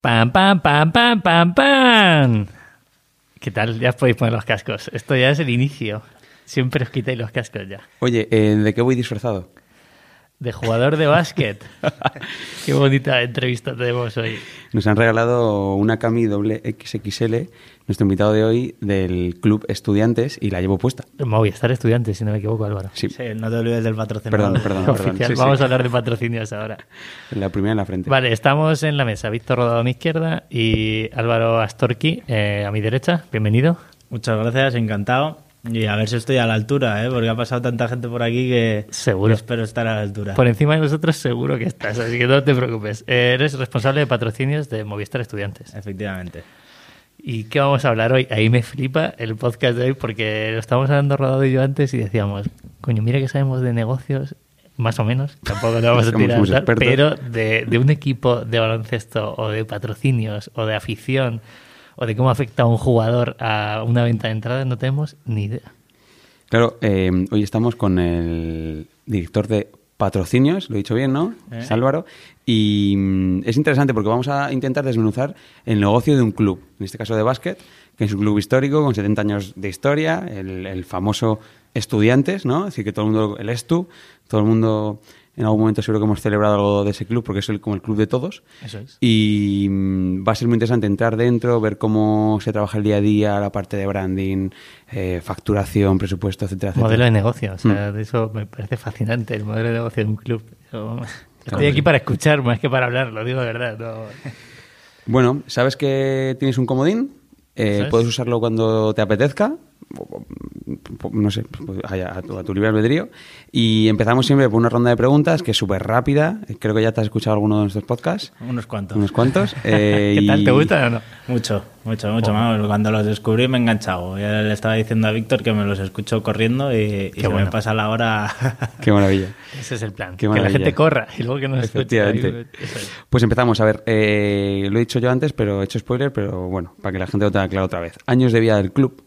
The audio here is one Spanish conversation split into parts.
Pam, pam, pam, pam, pam, pam. ¿Qué tal? Ya podéis poner los cascos. Esto ya es el inicio. Siempre os quitáis los cascos ya. Oye, eh, ¿de qué voy disfrazado? De jugador de básquet. qué bonita entrevista tenemos hoy. Nos han regalado una cami doble XXL, nuestro invitado de hoy del Club Estudiantes, y la llevo puesta. Movistar Estudiantes, si no me equivoco, Álvaro. Sí, Sí, no te olvides del patrocinador. perdón, perdón, perdón. Oficial. Sí, sí. Vamos a hablar de patrocinios ahora. La primera en la frente. Vale, estamos en la mesa. Víctor Rodado a mi izquierda y Álvaro Astorqui eh, a mi derecha. Bienvenido. Muchas gracias, encantado. Y a ver si estoy a la altura, ¿eh? porque ha pasado tanta gente por aquí que, Seguro. espero estar a la altura. Por encima de nosotros seguro que estás, así que no te preocupes. Eh, eres responsable de patrocinios de Movistar Estudiantes. Efectivamente. ¿Y qué vamos a hablar hoy? Ahí me flipa el podcast de hoy porque lo estábamos hablando rodado y yo antes y decíamos, coño, mira que sabemos de negocios, más o menos, tampoco lo vamos a tirar, pero de, de un equipo de baloncesto o de patrocinios o de afición o de cómo afecta a un jugador a una venta de entradas no tenemos ni idea. Claro, eh, hoy estamos con el director de patrocinios, lo he dicho bien, ¿no? Eh. Es Álvaro. Y mm, es interesante porque vamos a intentar desmenuzar el negocio de un club, en este caso de básquet, que es un club histórico con 70 años de historia, el, el famoso Estudiantes, ¿no? Es decir, que todo el mundo, el Estu, todo el mundo en algún momento seguro que hemos celebrado algo de ese club porque es el, como el club de todos. Eso es. Y mm, va a ser muy interesante entrar dentro, ver cómo se trabaja el día a día, la parte de branding, eh, facturación, presupuesto, etcétera, etcétera. Modelo de negocio, o sea, Mm. de eso me parece fascinante, el modelo de negocio de un club. Estoy aquí para escuchar más que para hablar, lo digo de verdad. no- Bueno, sabes que tienes un comodín, eh, puedes usarlo cuando te apetezca, no sé, pues, a, a tu, a tu libre albedrío. Y empezamos siempre por una ronda de preguntas que es súper rápida. Creo que ya te has escuchado alguno de nuestros podcasts, Unos cuantos. unos cuantos. eh, ¿Qué tal? ¿Te gusta o no? Mucho, mucho, mucho. Vamos, cuando los descubrí me he enganchado. Ya le estaba diciendo a Víctor que me los escucho corriendo y, y se bueno. me pasa la hora. Qué maravilla. Ese es el plan. Qué que la gente corra y luego que nos escuche. Es. Pues empezamos. A ver, eh, lo he dicho yo antes, pero he hecho spoiler, pero bueno, para que la gente lo tenga claro otra vez. Años de vida del club.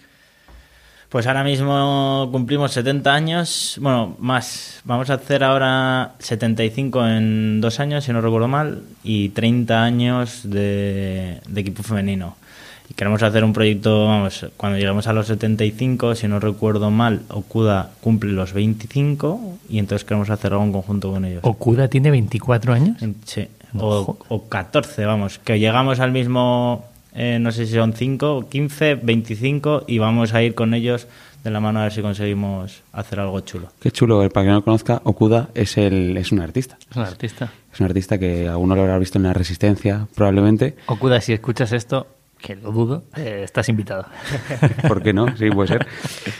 Pues ahora mismo cumplimos 70 años, bueno, más. Vamos a hacer ahora 75 en dos años, si no recuerdo mal, y 30 años de, de equipo femenino. Y queremos hacer un proyecto, vamos, cuando lleguemos a los 75, si no recuerdo mal, Okuda cumple los 25 y entonces queremos hacer algo en conjunto con ellos. ¿Okuda tiene 24 años? Sí, o, o 14, vamos, que llegamos al mismo, eh, no sé si son 5, 15, 25 y vamos a ir con ellos de la mano a ver si conseguimos hacer algo chulo. Qué chulo, eh, para que no lo conozca, Okuda es, el, es un artista. Es un artista. Es un artista que alguno lo habrá visto en la Resistencia, probablemente. Okuda, si escuchas esto, que lo dudo, eh, estás invitado. ¿Por qué no? Sí, puede ser.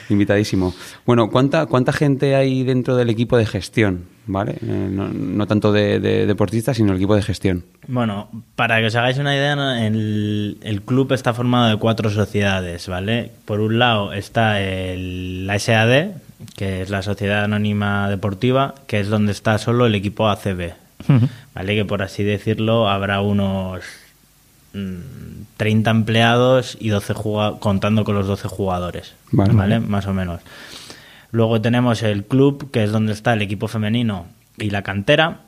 Invitadísimo. Bueno, ¿cuánta, cuánta gente hay dentro del equipo de gestión? ¿Vale? Eh, no, no tanto de, de deportistas, sino el equipo de gestión. Bueno, para que os hagáis una idea, el, el club está formado de cuatro sociedades, ¿vale? Por un lado está el, la SAD, que es la Sociedad Anónima Deportiva, que es donde está solo el equipo ACB, ¿vale? Que por así decirlo habrá unos 30 empleados y 12 juga- contando con los 12 jugadores, Vale. ¿vale? Más o menos. Luego tenemos el club, que es donde está el equipo femenino y la cantera,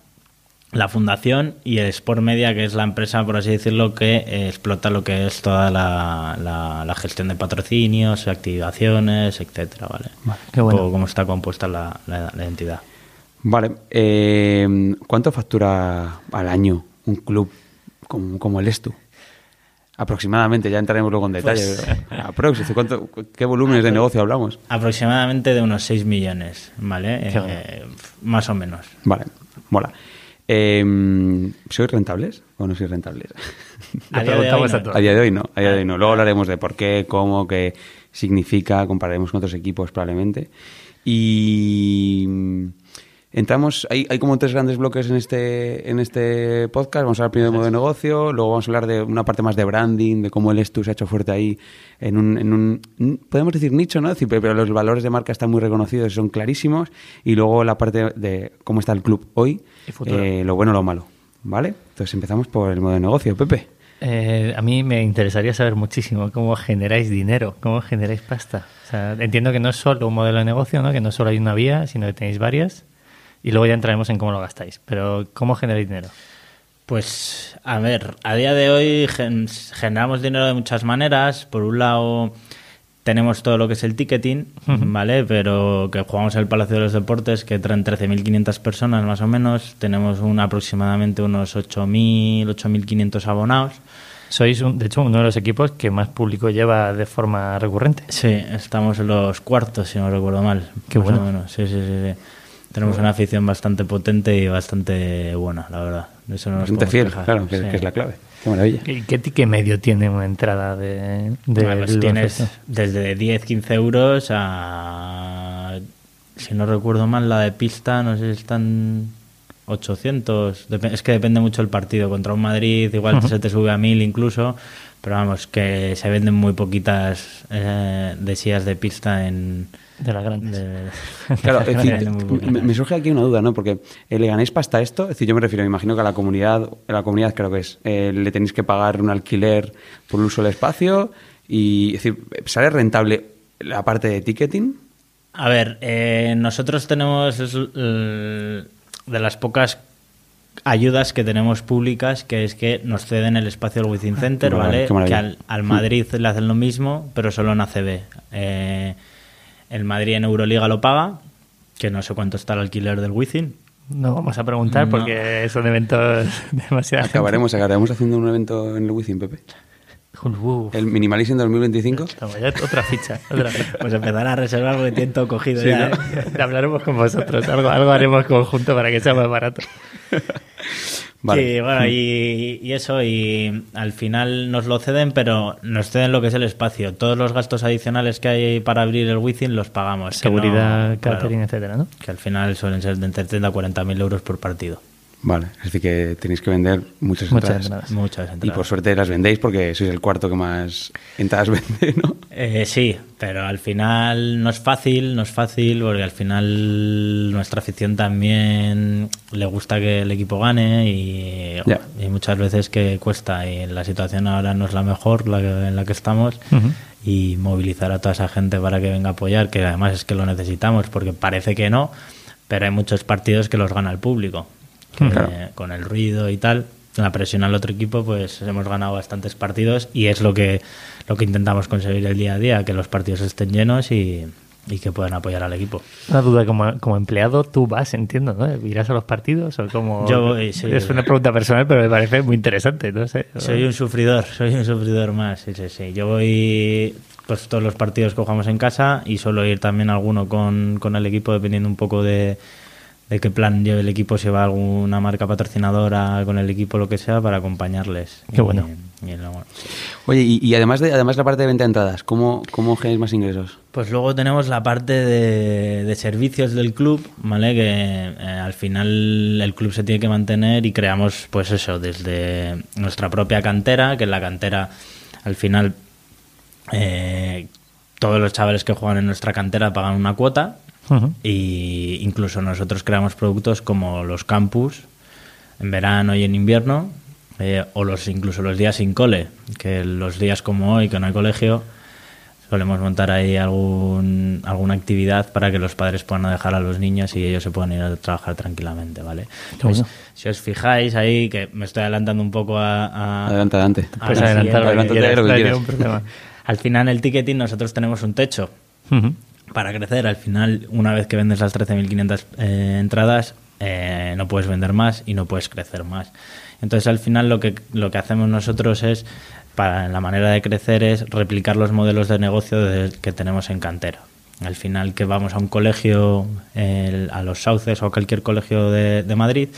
la fundación y el Sport Media, que es la empresa, por así decirlo, que eh, explota lo que es toda la, la- la gestión de patrocinios, activaciones, etcétera, ¿vale? Vale, qué bueno. Un poco cómo está compuesta la, la- la entidad. Vale. eh, ¿Cuánto factura al año un club como, como el Estu? Aproximadamente, ya entraremos luego en detalle. Pues- ¿de cuánto- ¿Qué volúmenes de negocio hablamos? Aproximadamente de unos 6 millones, ¿vale? Eh, más o menos. Vale, mola. Eh, ¿Sois rentables o no sois rentables? A día de hoy a no. todos. A día de hoy no, a día de hoy no. Luego hablaremos de por qué, cómo, qué significa, compararemos con otros equipos probablemente. Y entramos, hay, hay como tres grandes bloques en este, en este podcast. Vamos a hablar primero de modo de negocio, luego vamos a hablar de una parte más de branding, de cómo el Estu se ha hecho fuerte ahí en un, en un podemos decir nicho, ¿no? Decir, pero los valores de marca están muy reconocidos y son clarísimos. Y luego la parte de cómo está el club hoy, eh, lo bueno lo malo. ¿Vale? Entonces empezamos por el modo de negocio, Pepe. Eh, a mí me interesaría saber muchísimo cómo generáis dinero, cómo generáis pasta. O sea, entiendo que no es solo un modelo de negocio, ¿no? que no solo hay una vía, sino que tenéis varias. Y luego ya entraremos en cómo lo gastáis. Pero ¿cómo generáis dinero? Pues, a ver, a día de hoy gen- generamos dinero de muchas maneras. Por un lado, tenemos todo lo que es el ticketing, ¿vale? Pero que jugamos en el Palacio de los Deportes, que traen 13.500 personas más o menos. Tenemos un, aproximadamente unos 8.000, 8.500 abonados. Sois, un- de hecho, uno de los equipos que más público lleva de forma recurrente. Sí, estamos en los cuartos, si no recuerdo mal. Qué bueno. Sí, sí, sí, sí. Tenemos una afición bastante potente y bastante buena, la verdad. Eso no podemos fiel, quejar. claro, que, Sí. que es la clave. Qué maravilla. ¿Y qué ticket medio tiene una entrada de, de Bueno, pues tienes desde 10, 15 euros a. Si no recuerdo mal, la de pista, no sé si están 800. Dep- Es que depende mucho el partido. Contra un Madrid, igual se te sube a 1000 incluso. Pero vamos, que se venden muy poquitas eh, de sillas de pista en. De las grandes. de- Claro, es decir, me, me surge aquí una duda, ¿no? Porque el Leganés pasta esto, es decir, yo me refiero, me imagino que a la comunidad, a la comunidad creo que es, eh, le tenéis que pagar un alquiler por el uso del espacio y, es decir, ¿sale rentable la parte de ticketing? A ver, eh, nosotros tenemos es, eh, de las pocas ayudas que tenemos públicas, que es que nos ceden el espacio del Within Center, Qué ¿vale? Que al, al Madrid le hacen lo mismo, pero solo en ACB. Eh, el Madrid en Euroliga lo paga, que no sé cuánto está el alquiler del Within. No vamos a preguntar No. porque son eventos demasiado. Acabaremos, acabaremos haciendo un evento en el Wizzing, Pepe. Uf, El Minimalism 2025. toma, ya otra ficha. Otra ficha. Pues empezar a reservar porque tiene todo cogido Sí, ya, ¿no? ¿eh? Hablaremos con vosotros. Algo, algo haremos conjunto para que sea más barato. Vale. Sí, bueno, y, y eso, y al final nos lo ceden, pero nos ceden lo que es el espacio. Todos los gastos adicionales que hay para abrir el Within los pagamos. que no- Seguridad, claro, catering, etcétera, ¿no? que al final suelen ser de entre 30 a 40 mil euros por partido. Vale, es decir, que tenéis que vender muchas, Muchas entradas. entradas. Muchas Y entradas. por suerte las vendéis porque sois el cuarto que más entradas vende, ¿no? Eh, sí, pero al final no es fácil, no es fácil, porque al final nuestra afición también le gusta que el equipo gane y, Ya. y muchas veces que cuesta. Y la situación ahora no es la mejor la que- en la que estamos. Y movilizar a toda esa gente para que venga a apoyar, que además es que lo necesitamos, porque parece que no, pero hay muchos partidos que los gana el público. Que, Claro. Con el ruido y tal, la presión al otro equipo, pues hemos ganado bastantes partidos y es lo que, lo que intentamos conseguir el día a día, que los partidos estén llenos y, y que puedan apoyar al equipo. Una duda, como, como empleado, tú vas, entiendo, ¿no? ¿Irás a los partidos o como...? Yo voy, sí. Es una pregunta personal, pero me parece muy interesante, no sé. Soy un sufridor, soy un sufridor más, sí, sí, sí. Yo voy pues todos los partidos que jugamos en casa y suelo ir también alguno con, con el equipo dependiendo un poco de, de qué plan lleve el equipo, si va alguna marca patrocinadora con el equipo, lo que sea, para acompañarles. Qué bueno. Y- Oye, y, y además de además la parte de venta de entradas, ¿cómo, cómo generáis más ingresos? Pues luego tenemos la parte de, de servicios del club, ¿vale? Que eh, al final el club se tiene que mantener y creamos, pues eso, desde nuestra propia cantera, que en la cantera al final eh, todos los chavales que juegan en nuestra cantera pagan una cuota Y incluso nosotros creamos productos como los campus en verano y en invierno eh, o los incluso los días sin cole que los días como hoy que no hay colegio solemos montar ahí algún, alguna actividad para que los padres puedan dejar a los niños y ellos se puedan ir a trabajar tranquilamente vale Pues, bueno. si os fijáis ahí que me estoy adelantando un poco a, a- Adelante, adelante. a Pues problema. al final el ticketing nosotros tenemos un techo. Para crecer. Al final, una vez que vendes las 13.500 eh, entradas, eh, no puedes vender más y no puedes crecer más. Entonces, al final, lo que, lo que hacemos nosotros es, para la manera de crecer, es replicar los modelos de negocio que tenemos en cantera. Al final, que vamos a un colegio, a los Sauces o a cualquier colegio de, Madrid,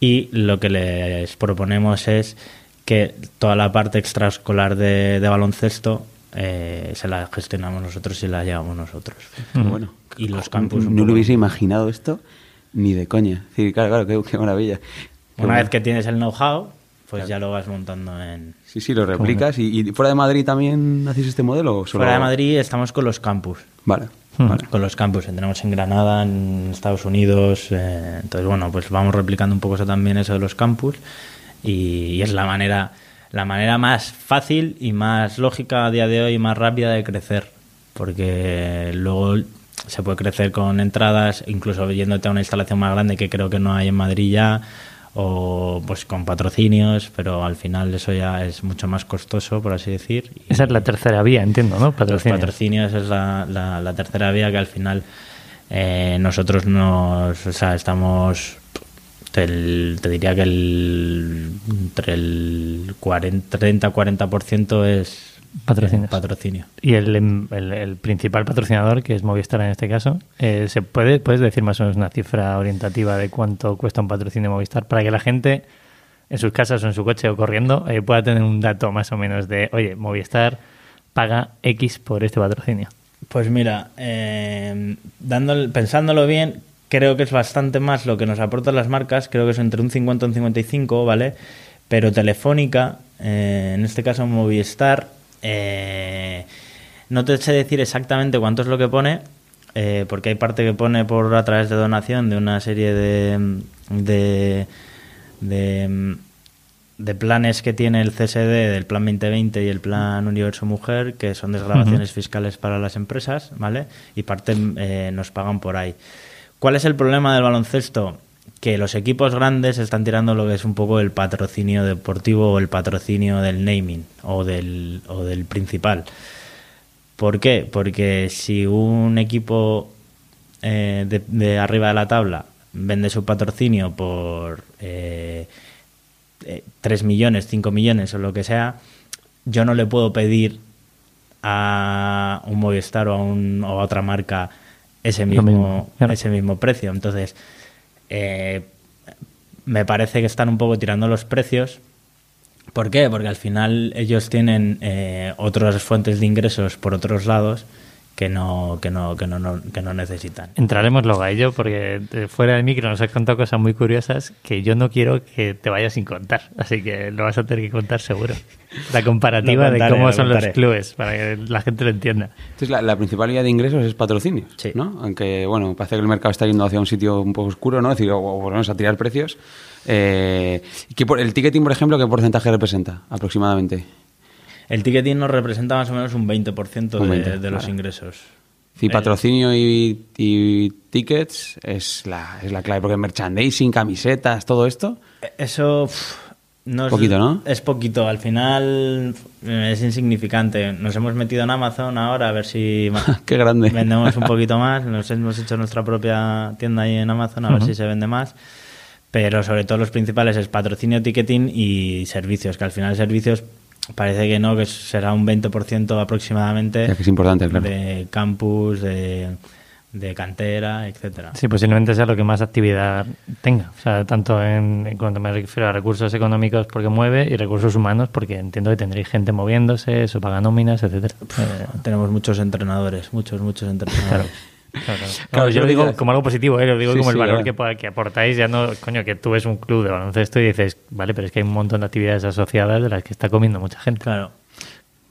y lo que les proponemos es que toda la parte extraescolar de baloncesto eh, se la gestionamos nosotros y la llevamos nosotros. Bueno. Y los campus No lo hubiese imaginado esto ni de coña. Sí, claro, claro, qué, qué maravilla. Qué Una bueno. vez que tienes el know-how, pues ya lo vas montando en... Sí, sí, lo replicas. ¿Y, y fuera de Madrid también hacéis este modelo? O solo... Fuera de Madrid estamos con los campus. Vale, Hmm. vale. Con los campus, tenemos en Granada, en Estados Unidos. eh, entonces, bueno, pues vamos replicando un poco eso también, eso de los campus. Y, y es la manera, la manera más fácil y más lógica a día de hoy y más rápida de crecer. Porque luego se puede crecer con entradas, incluso yéndote a una instalación más grande que creo que no hay en Madrid ya, o pues con patrocinios, pero al final eso ya es mucho más costoso, por así decir. Esa es la tercera vía, entiendo, ¿no? los Patrocinio. patrocinios es la, la- la tercera vía que al final eh, nosotros nos, o sea, estamos, el- te diría que el, entre el 40, 30-40% es Patrocinios. patrocinio. Y el, em, el- el principal patrocinador, que es Movistar en este caso, eh, ¿se puede, ¿puedes decir más o menos una cifra orientativa de cuánto cuesta un patrocinio de Movistar para que la gente en sus casas o en su coche o corriendo eh, pueda tener un dato más o menos de, oye, Movistar paga X por este patrocinio? Pues mira, eh, dándole- pensándolo bien, creo que es bastante más lo que nos aportan las marcas, creo que es entre un 50 y un 55, ¿vale? Pero Telefónica, eh, en este caso Movistar, eh, no te sé decir exactamente cuánto es lo que pone, eh, porque hay parte que pone por a través de donación de una serie de, de, de, de planes que tiene el CSD del Plan 2020 y el Plan Universo Mujer, que son desgrabaciones fiscales para las empresas, ¿vale? Y parte eh, nos pagan por ahí. ¿Cuál es el problema del baloncesto? Que los equipos grandes están tirando lo que es un poco el patrocinio deportivo o el patrocinio del naming o del, o del principal. ¿Por qué? Porque si un equipo eh, de, de arriba de la tabla vende su patrocinio por eh, eh, 3 millones, 5 millones o lo que sea, yo no le puedo pedir a un Movistar o a, un- o a otra marca ese mismo, mismo, claro. ese mismo precio. Entonces, eh, me parece que están un poco tirando los precios. ¿Por qué? Porque al final ellos tienen eh, otras fuentes de ingresos por otros lados que no, que no, que no, no- que no necesitan. Entraremos luego a ello porque eh, fuera del micro nos has contado cosas muy curiosas que yo no quiero que te vayas sin contar. Así que lo vas a tener que contar seguro. La comparativa contaré, de cómo lo son los clubes para que la gente lo entienda. Entonces, la, la principal vía de ingresos es patrocinios, Sí. ¿no? Aunque, bueno, parece que el mercado está yendo hacia un sitio un poco oscuro, ¿no? Es decir, o, o volvemos a tirar precios. Eh, ¿y qué por- ¿El ticketing, por ejemplo, qué porcentaje representa aproximadamente? El ticketing nos representa más o menos un 20% Un de, 20, de los ingresos. El- patrocinio y, y tickets es la, es la clave, porque merchandising, camisetas, todo esto. Eso uf, no es, Poquito, ¿no? Es poquito. Al final eh, es insignificante. Nos hemos metido en Amazon ahora a ver si Qué grande. vendemos un poquito más. Nos hemos hecho nuestra propia tienda ahí en Amazon a ver si se vende más. Pero sobre todo los principales es patrocinio, ticketing y servicios, que al final servicios parece que no, que será un 20% aproximadamente Ya que es importante, claro. de campus, de, de cantera, etcétera. Sí, posiblemente sea lo que más actividad tenga. O sea, tanto en, en cuanto me refiero a recursos económicos porque mueve y recursos humanos porque entiendo que tendréis gente moviéndose, eso paga nóminas, etcétera. Eh, Tenemos muchos entrenadores, muchos, muchos entrenadores. Claro, claro. Claro, No, yo lo digo como algo positivo, ¿eh? lo digo Sí, como el sí, valor que, que aportáis. Ya no, coño, que tú ves un club de baloncesto y dices, vale, pero es que hay un montón de actividades asociadas de las que está comiendo mucha gente. Claro.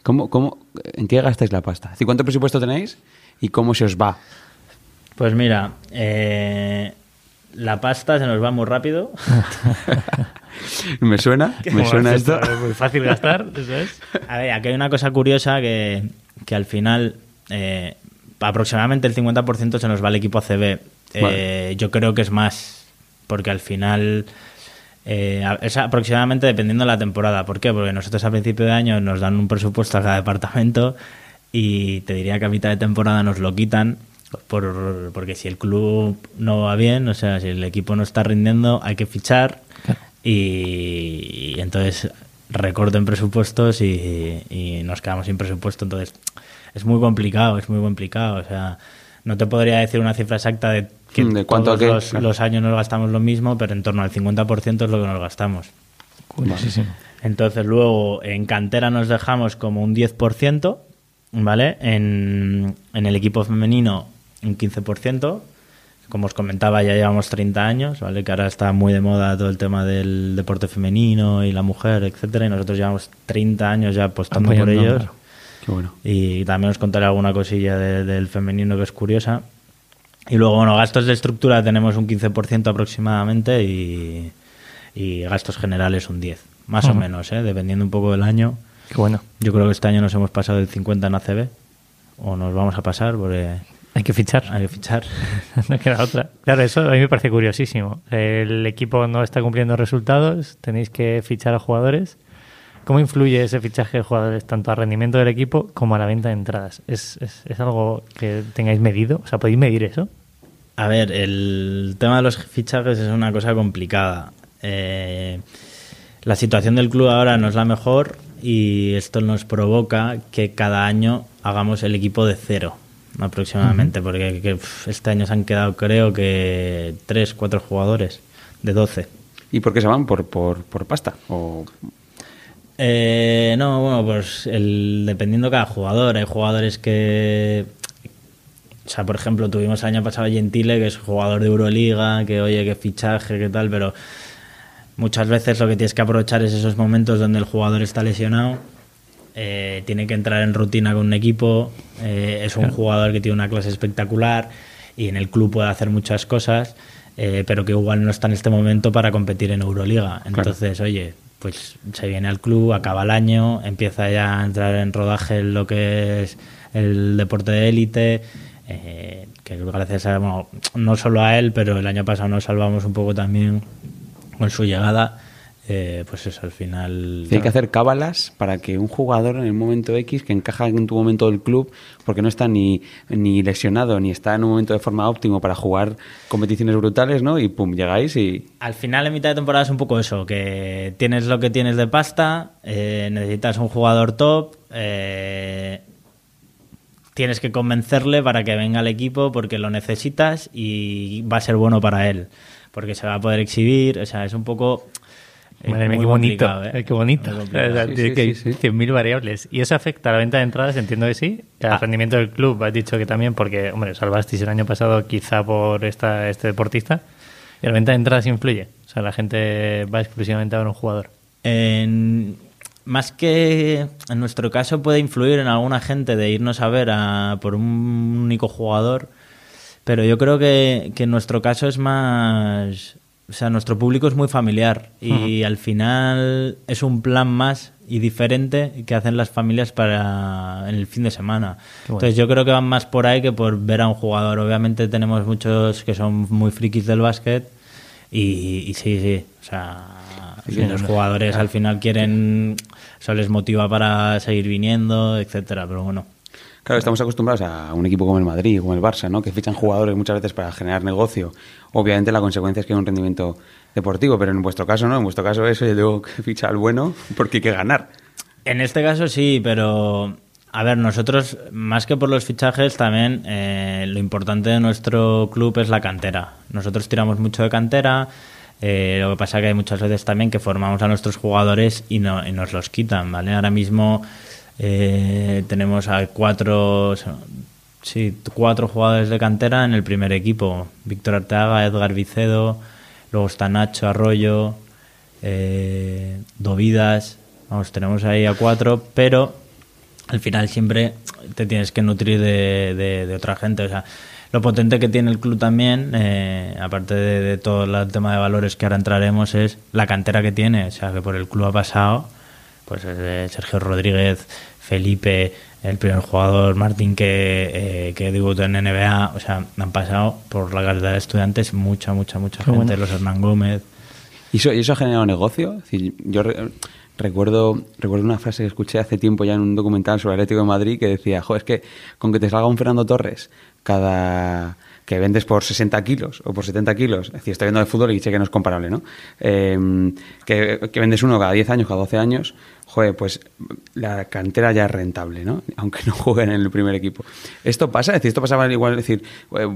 ¿Cómo, cómo, ¿En qué gastáis la pasta? ¿Cuánto presupuesto tenéis y cómo se os va? Pues mira, eh, la pasta se nos va muy rápido. ¿Me suena? ¿Me suena esto? Es muy fácil gastar, eso es. A ver, aquí hay una cosa curiosa que, que al final eh, aproximadamente el 50% se nos va al equipo ACB. Eh, Vale. Yo creo que es más, porque al final eh, es aproximadamente dependiendo de la temporada. ¿Por qué? Porque nosotros a principio de año nos dan un presupuesto a cada departamento y te diría que a mitad de temporada nos lo quitan. Por, porque si el club no va bien, o sea, si el equipo no está rindiendo, hay que fichar y, y entonces recorten presupuestos y, y nos quedamos sin presupuesto. Entonces es muy complicado, es muy complicado. O sea, no te podría decir una cifra exacta de que de cuánto todos qué, los, claro. los años nos gastamos lo mismo, pero en torno al 50% es lo que nos gastamos. Curiosísimo. Entonces luego en cantera nos dejamos como un 10%, ¿vale? En, en el equipo femenino un 15%. Como os comentaba, ya llevamos 30 años, ¿vale? Que ahora está muy de moda todo el tema del deporte femenino y la mujer, etcétera, y nosotros llevamos 30 años ya apostando por ellos. Claro. Qué bueno. Y también os contaré alguna cosilla de- del femenino que es curiosa. Y luego, bueno, gastos de estructura tenemos un 15% aproximadamente y, y gastos generales un 10%, más o menos, ¿eh? dependiendo un poco del año. Qué bueno. Yo creo que este año nos hemos pasado del 50 en ACB, o nos vamos a pasar, porque Hay que fichar. Hay que fichar. no queda otra. Claro, eso a mí me parece curiosísimo. El equipo no está cumpliendo resultados, tenéis que fichar a jugadores. ¿Cómo influye ese fichaje de jugadores tanto al rendimiento del equipo como a la venta de entradas? ¿Es, es, es algo que tengáis medido? O sea, ¿podéis medir eso? A ver, el tema de los fichajes es una cosa complicada. Eh, la situación del club ahora no es la mejor y esto nos provoca que cada año hagamos el equipo de cero aproximadamente, porque que, uf, este año se han quedado creo que tres, cuatro jugadores de 12. ¿Y por qué se van? ¿Por, por, por pasta? ¿O Eh, no, bueno, pues el, dependiendo cada jugador. Hay jugadores que. O sea, por ejemplo, tuvimos el año pasado a Gentile, que es jugador de Euroliga, que oye, qué fichaje, qué tal, pero muchas veces lo que tienes que aprovechar es esos momentos donde el jugador está lesionado, eh, tiene que entrar en rutina con un equipo, eh, es un jugador que tiene una clase espectacular y en el club puede hacer muchas cosas, eh, pero que igual no está en este momento para competir en Euroliga. Entonces, oye, pues se viene al club, acaba el año, empieza ya a entrar en rodaje lo que es el deporte de élite. eh, que gracias a, bueno, no solo a él, pero el año pasado nos salvamos un poco también con su llegada. Eh, pues eso, al final. hay que hacer cábalas para que un jugador en el momento X que encaja en tu momento del club, porque no está ni, ni lesionado ni está en un momento de forma óptimo para jugar competiciones brutales, ¿no? Y pum, llegáis y Al final, en mitad de temporada es un poco eso, que tienes lo que tienes de pasta, eh, necesitas un jugador top, eh, tienes que convencerle para que venga al equipo porque lo necesitas y va a ser bueno para él, porque se va a poder exhibir, o sea, es un poco... Madre mía, muy qué bonito. ¿eh? Qué bonito. Tiene sí, que sí, sí. 100.000 variables. ¿Y eso afecta a la venta de entradas? Entiendo que sí. Al Ah. rendimiento del club, has dicho que también, porque, hombre, salvasteis el año pasado quizá por esta, este deportista. ¿Y la venta de entradas influye? O sea, la gente va exclusivamente a ver un jugador. En- más que en nuestro caso puede influir en alguna gente de irnos a ver a, por un único jugador, pero yo creo que, que en nuestro caso es más... O sea, nuestro público es muy familiar y al final es un plan más y diferente que hacen las familias para en el fin de semana. Bueno. Entonces yo creo que van más por ahí que por ver a un jugador. Obviamente tenemos muchos que son muy frikis del básquet y, y sí, sí, o sea, Sí, los jugadores al final quieren, eso les motiva para seguir viniendo, etcétera, pero bueno. Claro, estamos acostumbrados a un equipo como el Madrid, como el Barça, ¿no? Que fichan jugadores muchas veces para generar negocio. Obviamente la consecuencia es que hay un rendimiento deportivo, pero en vuestro caso no. En vuestro caso es, oye, tengo que fichar al bueno porque hay que ganar. En este caso sí, pero a ver, nosotros más que por los fichajes también eh, lo importante de nuestro club es la cantera. Nosotros tiramos mucho de cantera. eh, lo que pasa que hay muchas veces también que formamos a nuestros jugadores y, no, y nos los quitan, ¿vale? Ahora mismo eh, tenemos a cuatro, sí, cuatro jugadores de cantera en el primer equipo. Víctor Arteaga, Edgar Vicedo, luego está Nacho Arroyo, eh, Dovidas, vamos, tenemos ahí a cuatro, pero al final siempre te tienes que nutrir de, de- otra gente. O sea, lo potente que tiene el club también, eh, aparte de, de todo el tema de valores que ahora entraremos, es la cantera que tiene. O sea, que por el club ha pasado, pues desde Sergio Rodríguez, Felipe, el primer jugador, Martín, que, eh, que debutó en NBA. O sea, han pasado por la calidad de estudiantes mucha, mucha, mucha Qué gente. bueno. Los Hernán Gómez. ¿Y eso, y eso ha generado negocio? Es decir, yo re- recuerdo, recuerdo una frase que escuché hace tiempo ya en un documental sobre el Atlético de Madrid que decía, jo, es que con que te salga un Fernando Torres cada que vendes por 60 kilos o por 70 kilos, es decir, estoy viendo de fútbol y sé que no es comparable, ¿no? Eh, que, que vendes uno cada 10 años, cada 12 años, joder, pues la cantera ya es rentable, ¿no? Aunque no jueguen en el primer equipo. ¿Esto pasa? Es decir, esto pasaba igual, es decir, eh,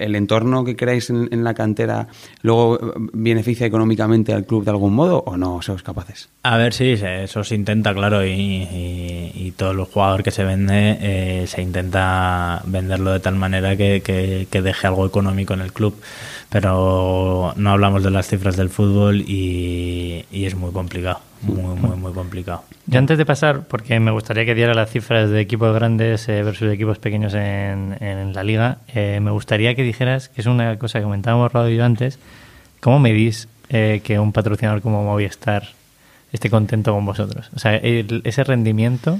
el, entorno que creáis en, la cantera luego eh, beneficia económicamente al club de algún modo o no sois capaces? A ver, sí, eso se intenta, claro, y, y, y todo el jugador que se vende eh, se intenta venderlo de tal manera que, que- que deje algo económico en el club. Pero no hablamos de las cifras del fútbol y, es muy complicado, muy, muy, muy complicado. Yo antes de pasar, porque me gustaría que diera las cifras de equipos grandes eh, versus equipos pequeños en, en la liga, eh, me gustaría que dijeras, que es una cosa que comentábamos Rodo y yo antes, ¿cómo medís eh, que un patrocinador como Movistar esté contento con vosotros? O sea, ese rendimiento,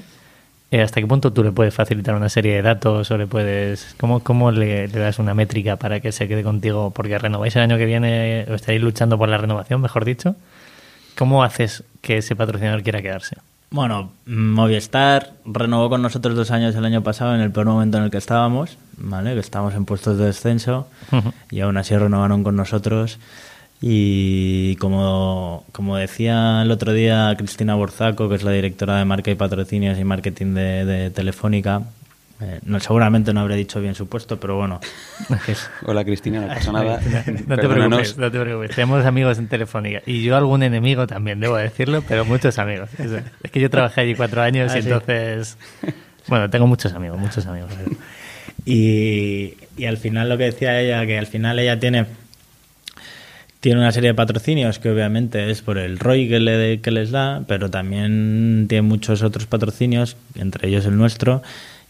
eh, ¿hasta qué punto tú le puedes facilitar una serie de datos o le puedes... ¿Cómo, cómo le, le das una métrica para que se quede contigo? Porque renováis el año que viene, o estáis luchando por la renovación, mejor dicho. ¿Cómo haces que ese patrocinador quiera quedarse? Bueno, Movistar renovó con nosotros dos años el año pasado en el peor momento en el que estábamos, ¿vale? Que estábamos en puestos de descenso y aún así renovaron con nosotros. Y como, como decía el otro día Cristina Borzaco, que es la directora de marca y patrocinios y marketing de, de Telefónica, eh, no, seguramente no habré dicho bien su puesto, pero bueno, es- Hola Cristina, no pasa nada. No te preocupes, no te preocupes. Tenemos amigos en Telefónica. Y yo algún enemigo también, debo decirlo, pero muchos amigos. Es, es que yo trabajé allí cuatro años Ah, y sí. entonces... Bueno, tengo muchos amigos, muchos amigos. Y, y al final lo que decía ella, que al final ella tiene tiene una serie de patrocinios que obviamente es por el ROI que, le, que les da, pero también tiene muchos otros patrocinios, entre ellos el nuestro,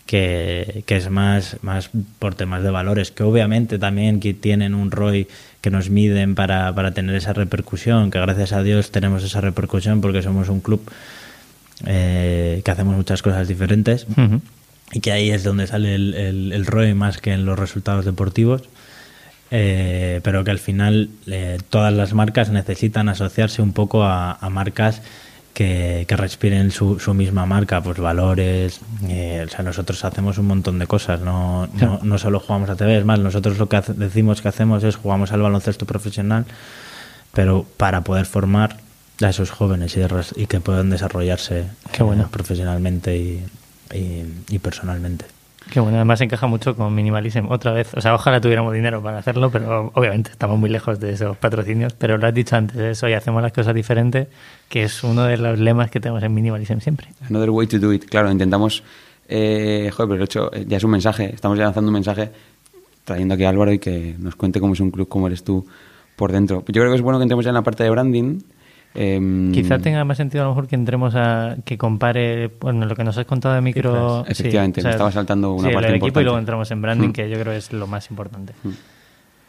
que, que es más, más por temas de valores, que obviamente también que tienen un ROI que nos miden para, para tener esa repercusión, que gracias a Dios tenemos esa repercusión porque somos un club eh, que hacemos muchas cosas diferentes y que ahí es donde sale el, el, el ROE más que en los resultados deportivos. Eh, pero que al final eh, todas las marcas necesitan asociarse un poco a, a marcas que, que respiren su, su misma marca, pues valores. eh, o sea, nosotros hacemos un montón de cosas, no, no, no solo jugamos a TV, es más, nosotros lo que decimos que hacemos es jugamos al baloncesto profesional, pero para poder formar a esos jóvenes y, de- y que puedan desarrollarse Qué bueno. eh, profesionalmente y, y- y personalmente. Que bueno, además encaja mucho con Minimalism. Otra vez, o sea, ojalá tuviéramos dinero para hacerlo, pero obviamente estamos muy lejos de esos patrocinios. Pero lo has dicho antes, eso, y hacemos las cosas diferentes, que es uno de los lemas que tenemos en Minimalism siempre. Another way to do it. Claro, intentamos. Eh, joder, pero el hecho eh, ya es un mensaje. Estamos ya lanzando un mensaje trayendo aquí a Álvaro y que nos cuente cómo es un club, cómo eres tú por dentro. Yo creo que es bueno que entremos ya en la parte de branding. Em, Quizá tenga más sentido a lo mejor que entremos a que compare bueno, lo que nos has contado de micro. Cifras. Efectivamente, me estaba saltando una sí, parte el equipo importante. y luego entramos en branding, Mm. que yo creo es lo más importante.